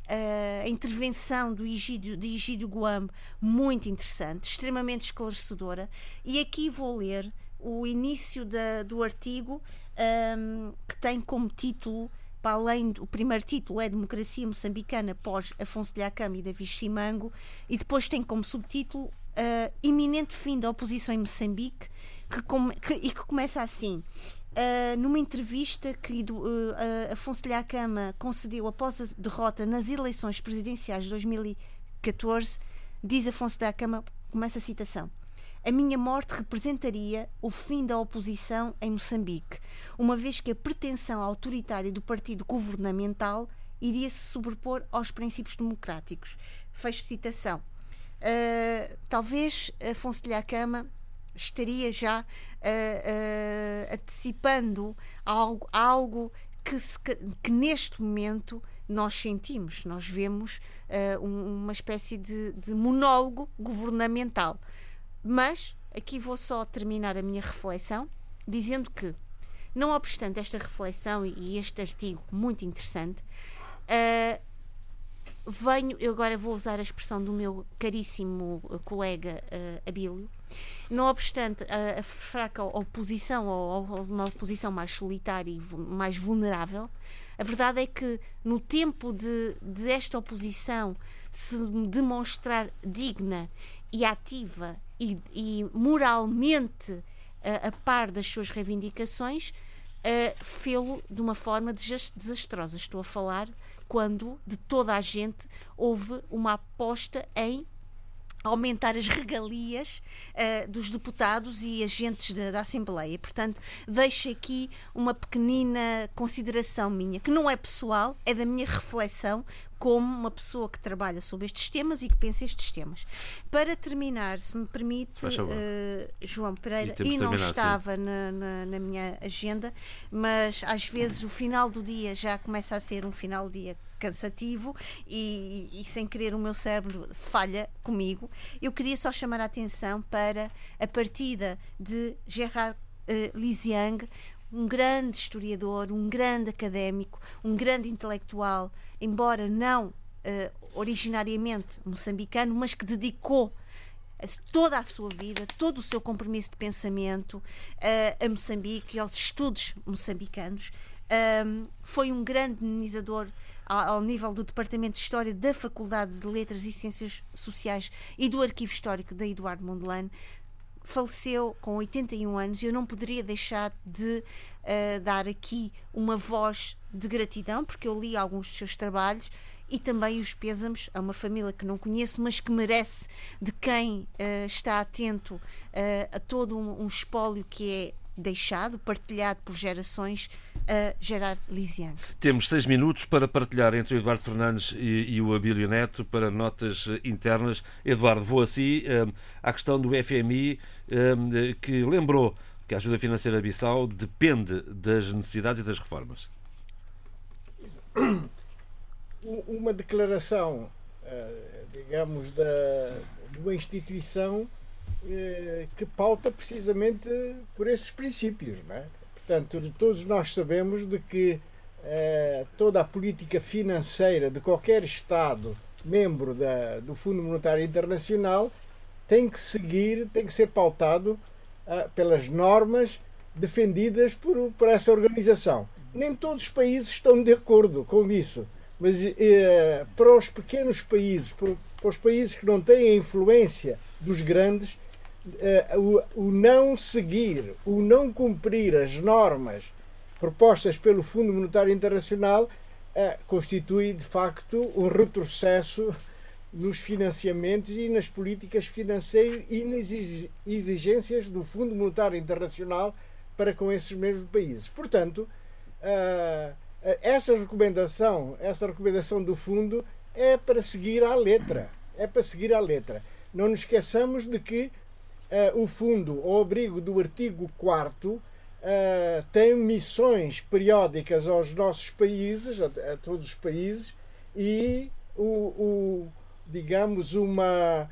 uh, a intervenção do Egídio, de Egídio Guam muito interessante, extremamente esclarecedora, e aqui vou ler o início da, do artigo um, que tem como título para além do primeiro título é Democracia Moçambicana pós Afonso de Acama e Davi Chimango e depois tem como subtítulo uh, Iminente fim da oposição em Moçambique que, que, e que começa assim Uh, numa entrevista que uh, Afonso de Acama concedeu após a derrota nas eleições presidenciais de 2014, diz Afonso de Acama, começa a citação: A minha morte representaria o fim da oposição em Moçambique, uma vez que a pretensão autoritária do partido governamental iria se sobrepor aos princípios democráticos. Fecho citação. talvez Afonso de Acama estaria já uh, uh, antecipando algo, algo que, se, que, neste momento nós sentimos. Nós vemos uh, um, uma espécie de, de monólogo governamental. Mas aqui vou só terminar a minha reflexão dizendo que, não obstante esta reflexão e este artigo muito interessante, uh, venho, eu agora vou usar a expressão do meu caríssimo colega uh, Abílio, não obstante a, a fraca oposição ou, ou uma oposição mais solitária e mais vulnerável, a verdade é que no tempo de, de esta oposição se demonstrar digna e ativa e, e moralmente a, a, par das suas reivindicações, uh, fê-lo de uma forma desastrosa. Estou a falar quando de toda a gente houve uma aposta em aumentar as regalias uh, dos deputados e agentes de, da Assembleia. Portanto, deixo aqui uma pequenina consideração minha, que não é pessoal, é da minha reflexão como uma pessoa que trabalha sobre estes temas e que pensa estes temas. Para terminar, se me permite, uh, João Pereira, e, e não estava na, na, na, minha agenda, mas às vezes o final do dia já começa a ser um final de dia cansativo e, e, e, sem querer o meu cérebro falha comigo. Eu queria só chamar a atenção para a partida de Gerard uh, Liziang, um grande historiador, um grande académico, um grande intelectual, embora não uh, originariamente moçambicano, mas que dedicou toda a sua vida, todo o seu compromisso de pensamento uh, a Moçambique e aos estudos moçambicanos. Um, foi um grande dinamizador ao nível do Departamento de História da Faculdade de Letras e Ciências Sociais e do Arquivo Histórico da Eduardo Mondlane. Faleceu com 81 anos e eu não poderia deixar de uh, dar aqui uma voz de gratidão, porque eu li alguns dos seus trabalhos e também os pêsames a uma família que não conheço, mas que merece de quem uh, está atento uh, a todo um, um espólio que é deixado, partilhado por gerações, a Gerard Lisian. Temos seis minutos para partilhar entre o Eduardo Fernandes e, e o Abílio Neto para notas eh, internas. Eduardo, vou assim à questão do FMI, que lembrou que a ajuda financeira a Bissau depende das necessidades e das reformas. Uma declaração, eh, digamos, da, de uma instituição eh, que pauta precisamente por esses princípios. Não é? Portanto, todos nós sabemos de que eh, toda a política financeira de qualquer Estado membro da, do Fundo Monetário Internacional tem que seguir, tem que ser pautado uh, pelas normas defendidas por, por essa organização. Nem todos os países estão de acordo com isso, mas uh, para os pequenos países, para, para, os países que não têm a influência dos grandes, uh, o, o não seguir, o não cumprir as normas propostas pelo Fundo Monetário Internacional constitui de facto um retrocesso nos financiamentos e nas políticas financeiras e nas exigências do Fundo Monetário Internacional para com esses mesmos países. Portanto, essa recomendação, essa recomendação do fundo é para seguir à letra, é para seguir à letra. Não nos esqueçamos de que o fundo, ao abrigo do artigo 4 Uh, tem missões periódicas aos nossos países, a, a todos os países, e o, o, digamos, uma,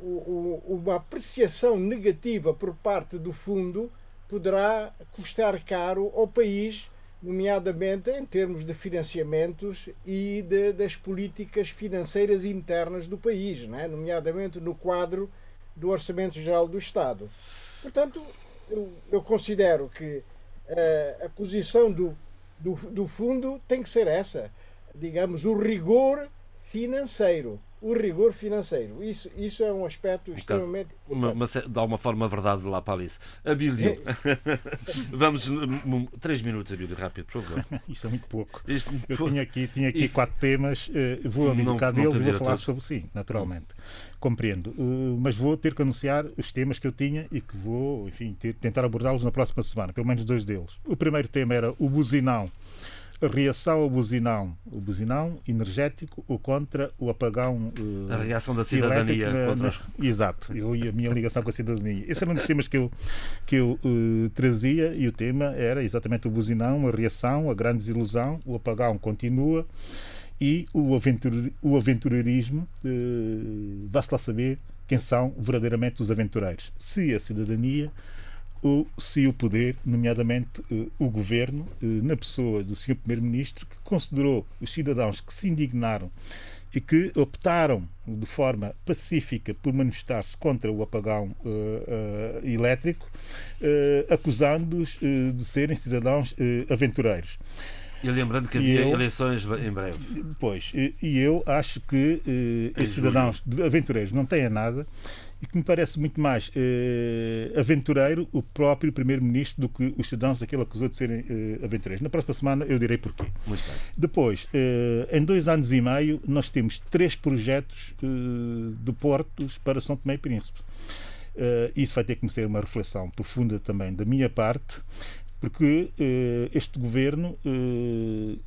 uma apreciação negativa por parte do fundo poderá custar caro ao país, nomeadamente em termos de financiamentos e de, das políticas financeiras internas do país, é? nomeadamente no quadro do Orçamento Geral do Estado. Portanto, eu, eu considero que uh, a posição do, do, do fundo tem que ser essa, digamos, o rigor financeiro o rigor financeiro. Isso, isso é um aspecto então, extremamente. Uma, uma, dá uma forma verdade lá para Alice. Abílio, vamos. Três minutos, Abílio, rápido, por favor. Isto é muito pouco. Isto, Eu tinha aqui, tinha aqui quatro temas, uh, vou abdicar deles e vou falar sobre. Sim, naturalmente. Compreendo. Uh, mas vou ter que anunciar os temas que eu tinha e que vou, enfim, tentar abordá-los na próxima semana, pelo menos dois deles. O primeiro tema era o buzinão reação ao buzinão, o buzinão energético ou contra o apagão. Uh, a reação da cidadania na, contra. Exato, eu e a minha ligação com a cidadania. Esse era um dos temas que eu, que eu uh, trazia e o tema era exatamente o buzinão, a reação, a grande desilusão, o apagão continua e o, aventur, o aventureirismo, uh, basta lá saber quem são verdadeiramente os aventureiros. Se a cidadania ou se o poder, nomeadamente uh, o governo, uh, na pessoa do Sr. Primeiro-Ministro, que considerou os cidadãos que se indignaram e que optaram de forma pacífica por manifestar-se contra o apagão uh, elétrico, acusando-os de serem cidadãos aventureiros. E lembrando que havia eu, eleições em breve. Pois, e, eu acho que eh, esses cidadãos aventureiros não têm nada e que me parece muito mais eh, aventureiro o próprio Primeiro-Ministro do que os cidadãos daquele acusou de serem eh, aventureiros. Na próxima semana eu direi porquê. Depois, eh, em dois anos e meio, nós temos três projetos de portos para São Tomé e Príncipe. Uh, isso vai ter que ser uma reflexão profunda também da minha parte, porque uh, este governo uh,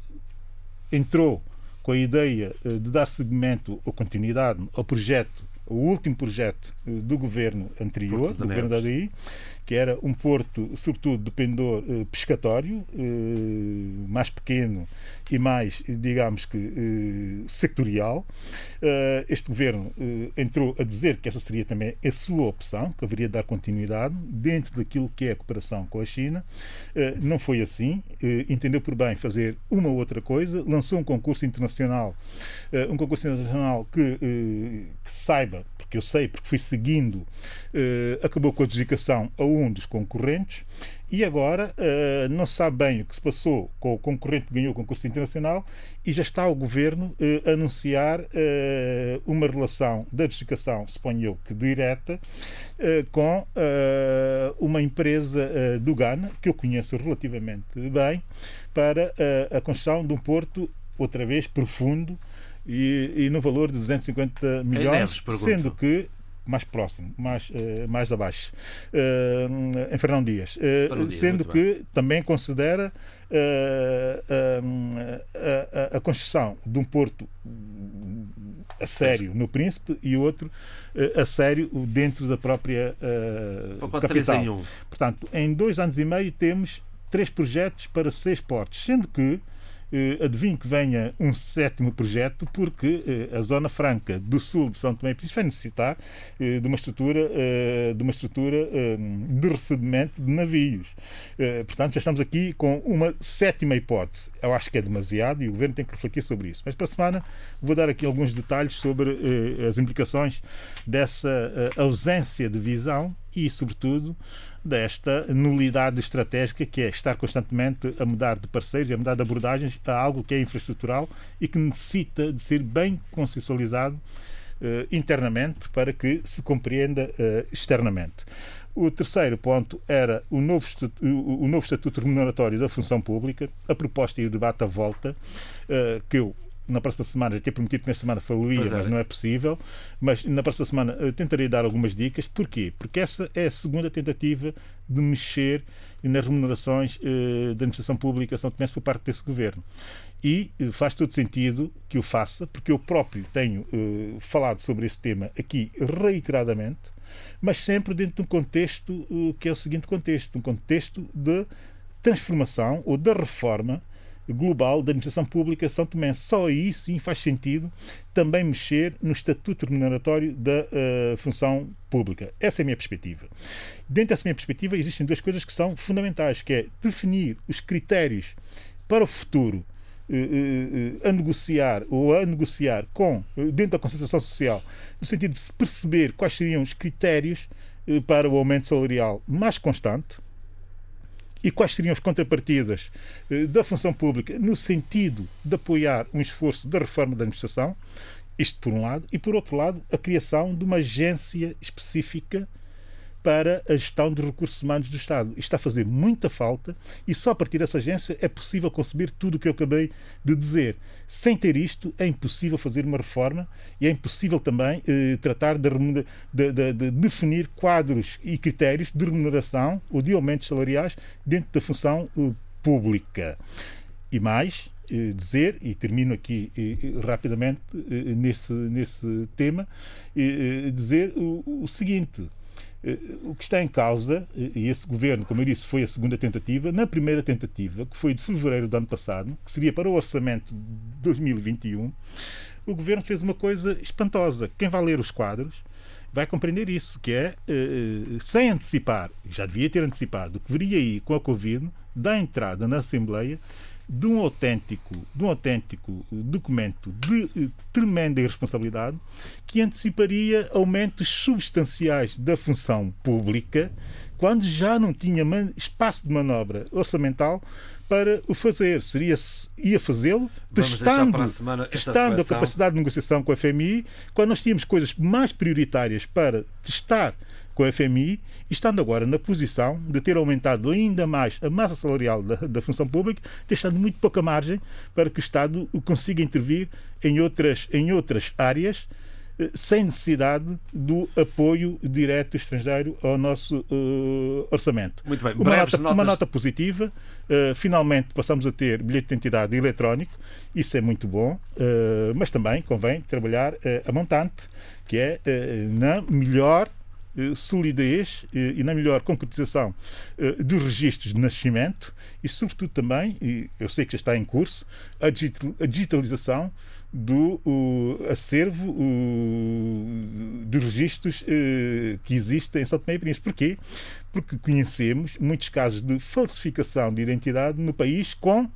entrou com a ideia de dar seguimento ou continuidade ao projeto o último projeto eh, do governo anterior, do governo da DI, que era um porto, sobretudo, de pendor eh, pescatório, eh, mais pequeno e mais, digamos que, eh, sectorial. Eh, este governo eh, entrou a dizer que essa seria também a sua opção, que haveria de dar continuidade dentro daquilo que é a cooperação com a China. não foi assim. entendeu por bem fazer uma ou outra coisa, lançou um concurso internacional, um concurso internacional que, que saiba, porque eu sei, porque fui seguindo, acabou com a adjudicação a um dos concorrentes e agora uh, não se sabe bem o que se passou com o concorrente que ganhou o concurso internacional e já está o governo uh, anunciar uh, uma relação de adjudicação, suponho eu, que direta, com uma empresa do Ghana, que eu conheço relativamente bem, para a construção de um porto, outra vez, profundo e, e no valor de 250 milhões, sendo que mais próximo, mais, mais abaixo, em Fernão Dias. Fernão sendo que bem. também considera a, a, a construção de um porto a sério no Príncipe e outro a sério dentro da própria uh, capital. Em um. Portanto, em dois anos e meio temos três projetos para seis portos, sendo que eh, adivinho que venha um sétimo projeto, porque eh, a Zona Franca do sul de São Tomé e Príncipe vai necessitar eh, de uma estrutura, eh, de, uma estrutura eh, de recebimento de navios. Eh, portanto, já estamos aqui com uma sétima hipótese. Eu acho que é demasiado e o Governo tem que refletir sobre isso. Mas para a semana vou dar aqui alguns detalhes sobre as implicações dessa ausência de visão e, sobretudo, desta nulidade estratégica que é estar constantemente a mudar de parceiros e a mudar de abordagens a algo que é infraestrutural e que necessita de ser bem consensualizado uh, internamente para que se compreenda uh, externamente. O terceiro ponto era o novo, estatuto, o, novo estatuto remuneratório da função pública, a proposta e o debate à volta, uh, que eu na próxima semana, já tinha prometido que nesta semana falaria, é. mas não é possível. Mas na próxima semana eu tentarei dar algumas dicas. Porquê? Porque essa é a segunda tentativa de mexer nas remunerações eh, da administração pública São Tomé por parte desse governo. E eh, faz todo sentido que o faça, porque eu próprio tenho eh, falado sobre esse tema aqui reiteradamente, mas sempre dentro de um contexto eh, que é o seguinte contexto, um contexto de transformação ou da reforma global da administração pública São Tomé. Só aí sim faz sentido também mexer no estatuto remuneratório da uh, função pública. Essa é a minha perspectiva. Dentro dessa minha perspectiva existem duas coisas que são fundamentais, que é definir os critérios para o futuro uh, uh, a negociar ou a negociar com dentro da concentração social, no sentido de se perceber quais seriam os critérios para o aumento salarial mais constante, e quais seriam as contrapartidas eh, da função pública no sentido de apoiar um esforço da reforma da administração, isto por um lado, e por outro lado, a criação de uma agência específica para a gestão dos recursos humanos do Estado. Isto está a fazer muita falta e só a partir dessa agência é possível conceber tudo o que eu acabei de dizer. Sem ter isto, é impossível fazer uma reforma e é impossível também eh, tratar de, de, de, de, definir quadros e critérios de remuneração ou de aumentos salariais dentro da função eh, pública. E mais, eh, dizer, e termino aqui eh, eh, rapidamente nesse, nesse tema, dizer o, o seguinte o que está em causa, eh, e esse governo, como eu disse, foi a segunda tentativa, na primeira tentativa, que foi de fevereiro do ano passado, que seria para o orçamento de 2021, o governo fez uma coisa espantosa. Quem vai ler os quadros vai compreender isso, que é, eh, sem antecipar, já devia ter antecipado, o que viria aí com a Covid, da entrada na Assembleia de um autêntico, de um autêntico documento de eh, tremenda irresponsabilidade que anteciparia aumentos substanciais da função pública quando já não tinha espaço de manobra orçamental para o fazer. Seria, ia fazê-lo testando, a, testando a capacidade de negociação com a FMI, quando nós tínhamos coisas mais prioritárias para testar com a FMI, estando agora na posição de ter aumentado ainda mais a massa salarial da, da função pública, deixando muito pouca margem para que o Estado consiga intervir em outras, em outras áreas sem necessidade do apoio direto estrangeiro ao nosso uh, orçamento. Muito bem. Uma nota, notas... uma nota, positiva. Uh, finalmente passamos a ter bilhete de identidade eletrónico. Isso é muito bom. Uh, mas também convém trabalhar a montante, que é na melhor solidez eh, e na melhor concretização eh, dos registros de nascimento e, sobretudo, também, e eu sei que já está em curso, a digitalização do acervo de registros que existem em São Tomé e Príncipe. Porquê? Porque conhecemos muitos casos de falsificação de identidade no país com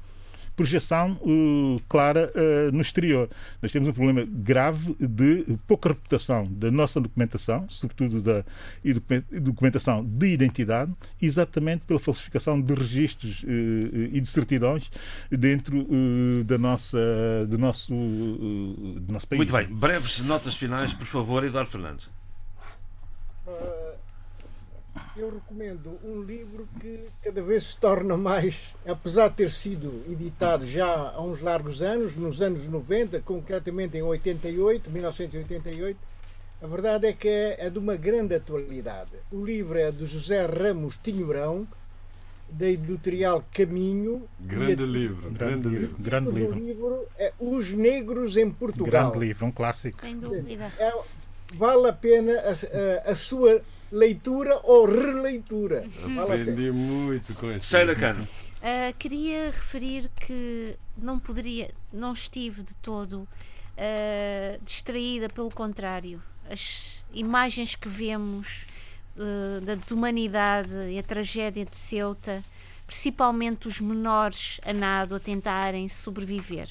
projeção uh, clara uh, no exterior. Nós temos um problema grave de pouca reputação da nossa documentação, sobretudo da documentação de identidade, exatamente pela falsificação de registros uh, e de certidões dentro da nossa, do, nosso, do nosso país. Muito bem. Breves notas finais, por favor, Eduardo Fernandes eu recomendo um livro que cada vez se torna mais, apesar de ter sido editado já há uns largos anos, nos anos 90, concretamente em 88, 1988, A verdade é que é, é de uma grande atualidade. O livro é de José Ramos Tinhorão, da editorial Caminho. Grande livro, grande livro. Grande livro. livro é Os Negros em Portugal. Grande livro, um clássico. Sem dúvida. É, vale a pena a, a, a, sua leitura ou releitura. Vale Aprendi muito com isso. Sheila Cano. Uh, queria referir que não poderia, não estive de todo uh, distraída, pelo contrário. As imagens que vemos uh, da desumanidade e a tragédia de Ceuta, principalmente os menores a nado a tentarem sobreviver.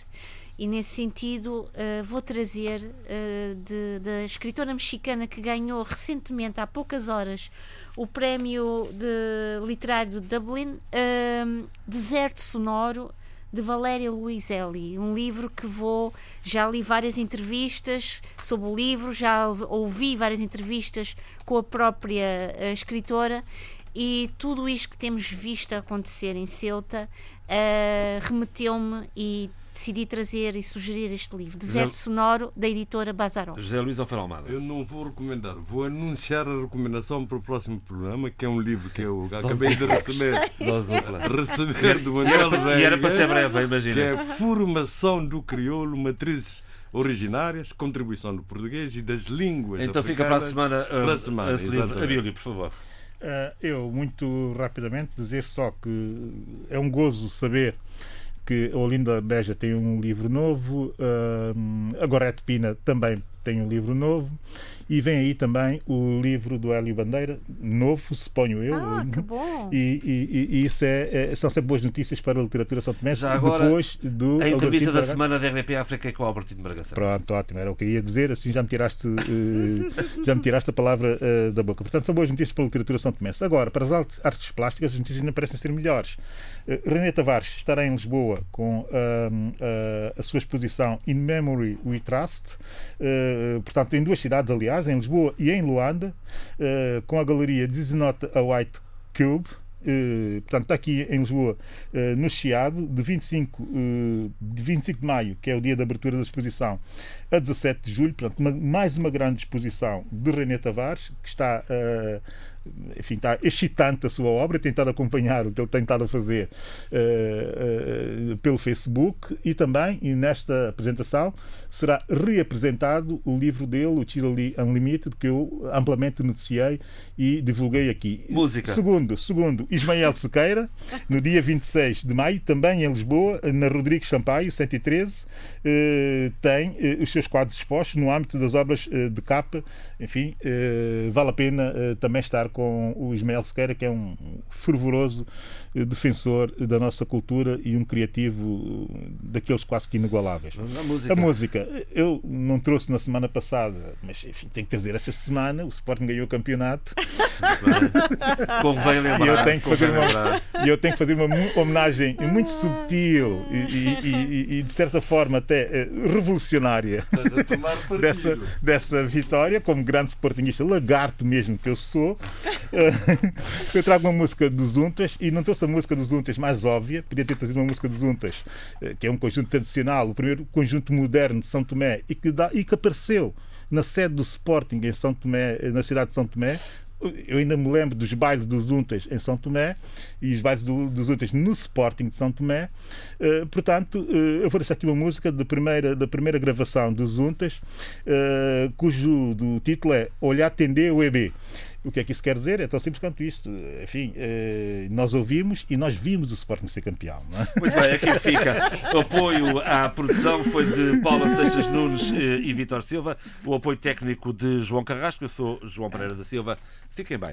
E nesse sentido, uh, vou trazer uh, da escritora mexicana que ganhou recentemente, há poucas horas, o prémio de literário de Dublin, uh, Deserto Sonoro, de Valéria Luiselli, um livro que vou já li várias entrevistas sobre o livro, já ouvi várias entrevistas com a própria escritora e tudo isto que temos visto acontecer em Ceuta uh, remeteu-me e decidi trazer e sugerir este livro, Deserto José... Sonoro, da editora Bazarov. José Luís Alfaro Eu não vou recomendar, vou anunciar a recomendação para o próximo programa, que é um livro que eu acabei de receber. receber do Manuel Veiga. E era para ser breve, imagina. Que é Formação do Crioulo, Matrizes originárias, contribuição do português e das línguas Então fica para a semana, uh, para a semana esse livro. Abílio, por favor. Uh, eu, muito rapidamente, dizer só que é um gozo saber que a Olinda Beja tem um livro novo, uh, a Gorete Pina também tem um livro novo e vem aí também o livro do Hélio Bandeira, novo, suponho eu. Ah, que bom! E, e, e isso é, é, são sempre boas notícias para a literatura são tomé Já agora, depois do. A entrevista da semana da RDP África com o Albertino Bragaça. Pronto, ótimo, era o que eu ia dizer, assim já me tiraste, uh, já me tiraste a palavra uh, da boca. Portanto, são boas notícias para a literatura são tomé. Agora, para as artes plásticas, as notícias não parecem ser melhores. Uh, René Tavares estará em Lisboa com a sua exposição In Memory We Trust, portanto, em duas cidades, aliás, em Lisboa e em Luanda, uh, com a galeria Not a White Cube. Uh, portanto, está aqui em Lisboa, uh, no Chiado, de 25, de 25 de maio, que é o dia de abertura da exposição, a 17 de julho. Portanto, uma, mais uma grande exposição de René Tavares, que está enfim, está excitante a sua obra, tentar acompanhar o que ele tem estado a fazer uh, uh, pelo Facebook e também, e nesta apresentação, será reapresentado o livro dele, o Chile Unlimited, que eu amplamente noticiei e divulguei aqui. Música. Segundo, segundo Ismael Sequeira, no dia 26 de maio, também em Lisboa, na Rodrigues Sampaio, 113, uh, eh, tem os seus quadros expostos no âmbito das obras de capa. Enfim, vale a pena também estar com o Ismael Sequeira, que é um fervoroso eh, defensor da nossa cultura e um criativo eh, daqueles quase que inigualáveis. A música. a música. Eu não trouxe na semana passada, mas enfim, tenho que trazer esta semana. O Sporting ganhou o campeonato. Convém lembrar. E eu tenho que fazer uma, eu tenho que fazer uma homenagem muito subtil e, e, e, e de certa forma até eh, revolucionária dessa, dessa vitória, como grande sportingista, lagarto mesmo que eu sou. Eu trago uma música dos Untas e não trouxe a música dos Untas mais óbvia, podia ter trazido uma música dos Untas, eh, que é um conjunto tradicional, o primeiro conjunto moderno de São Tomé e que, dá, e que apareceu na sede do Sporting em São Tomé, eh, na cidade de São Tomé, eu ainda me lembro dos bailes dos Untas em São Tomé e os bailes do, dos Untas no Sporting de São Tomé. Uh, portanto, uh, eu vou deixar aqui uma música da primeira, da primeira gravação dos Untas, uh, cujo do título é Olhar Tender o EB. O que é que isso quer dizer? É tão simples quanto isto. Enfim, eh, nós ouvimos e nós vimos o Sporting ser campeão. É? Muito bem, aqui fica. O apoio à produção foi de Paula Seixas Nunes eh, e Vitor Silva. O apoio técnico de João Carrasco. Eu sou João Pereira da Silva. Fiquem bem.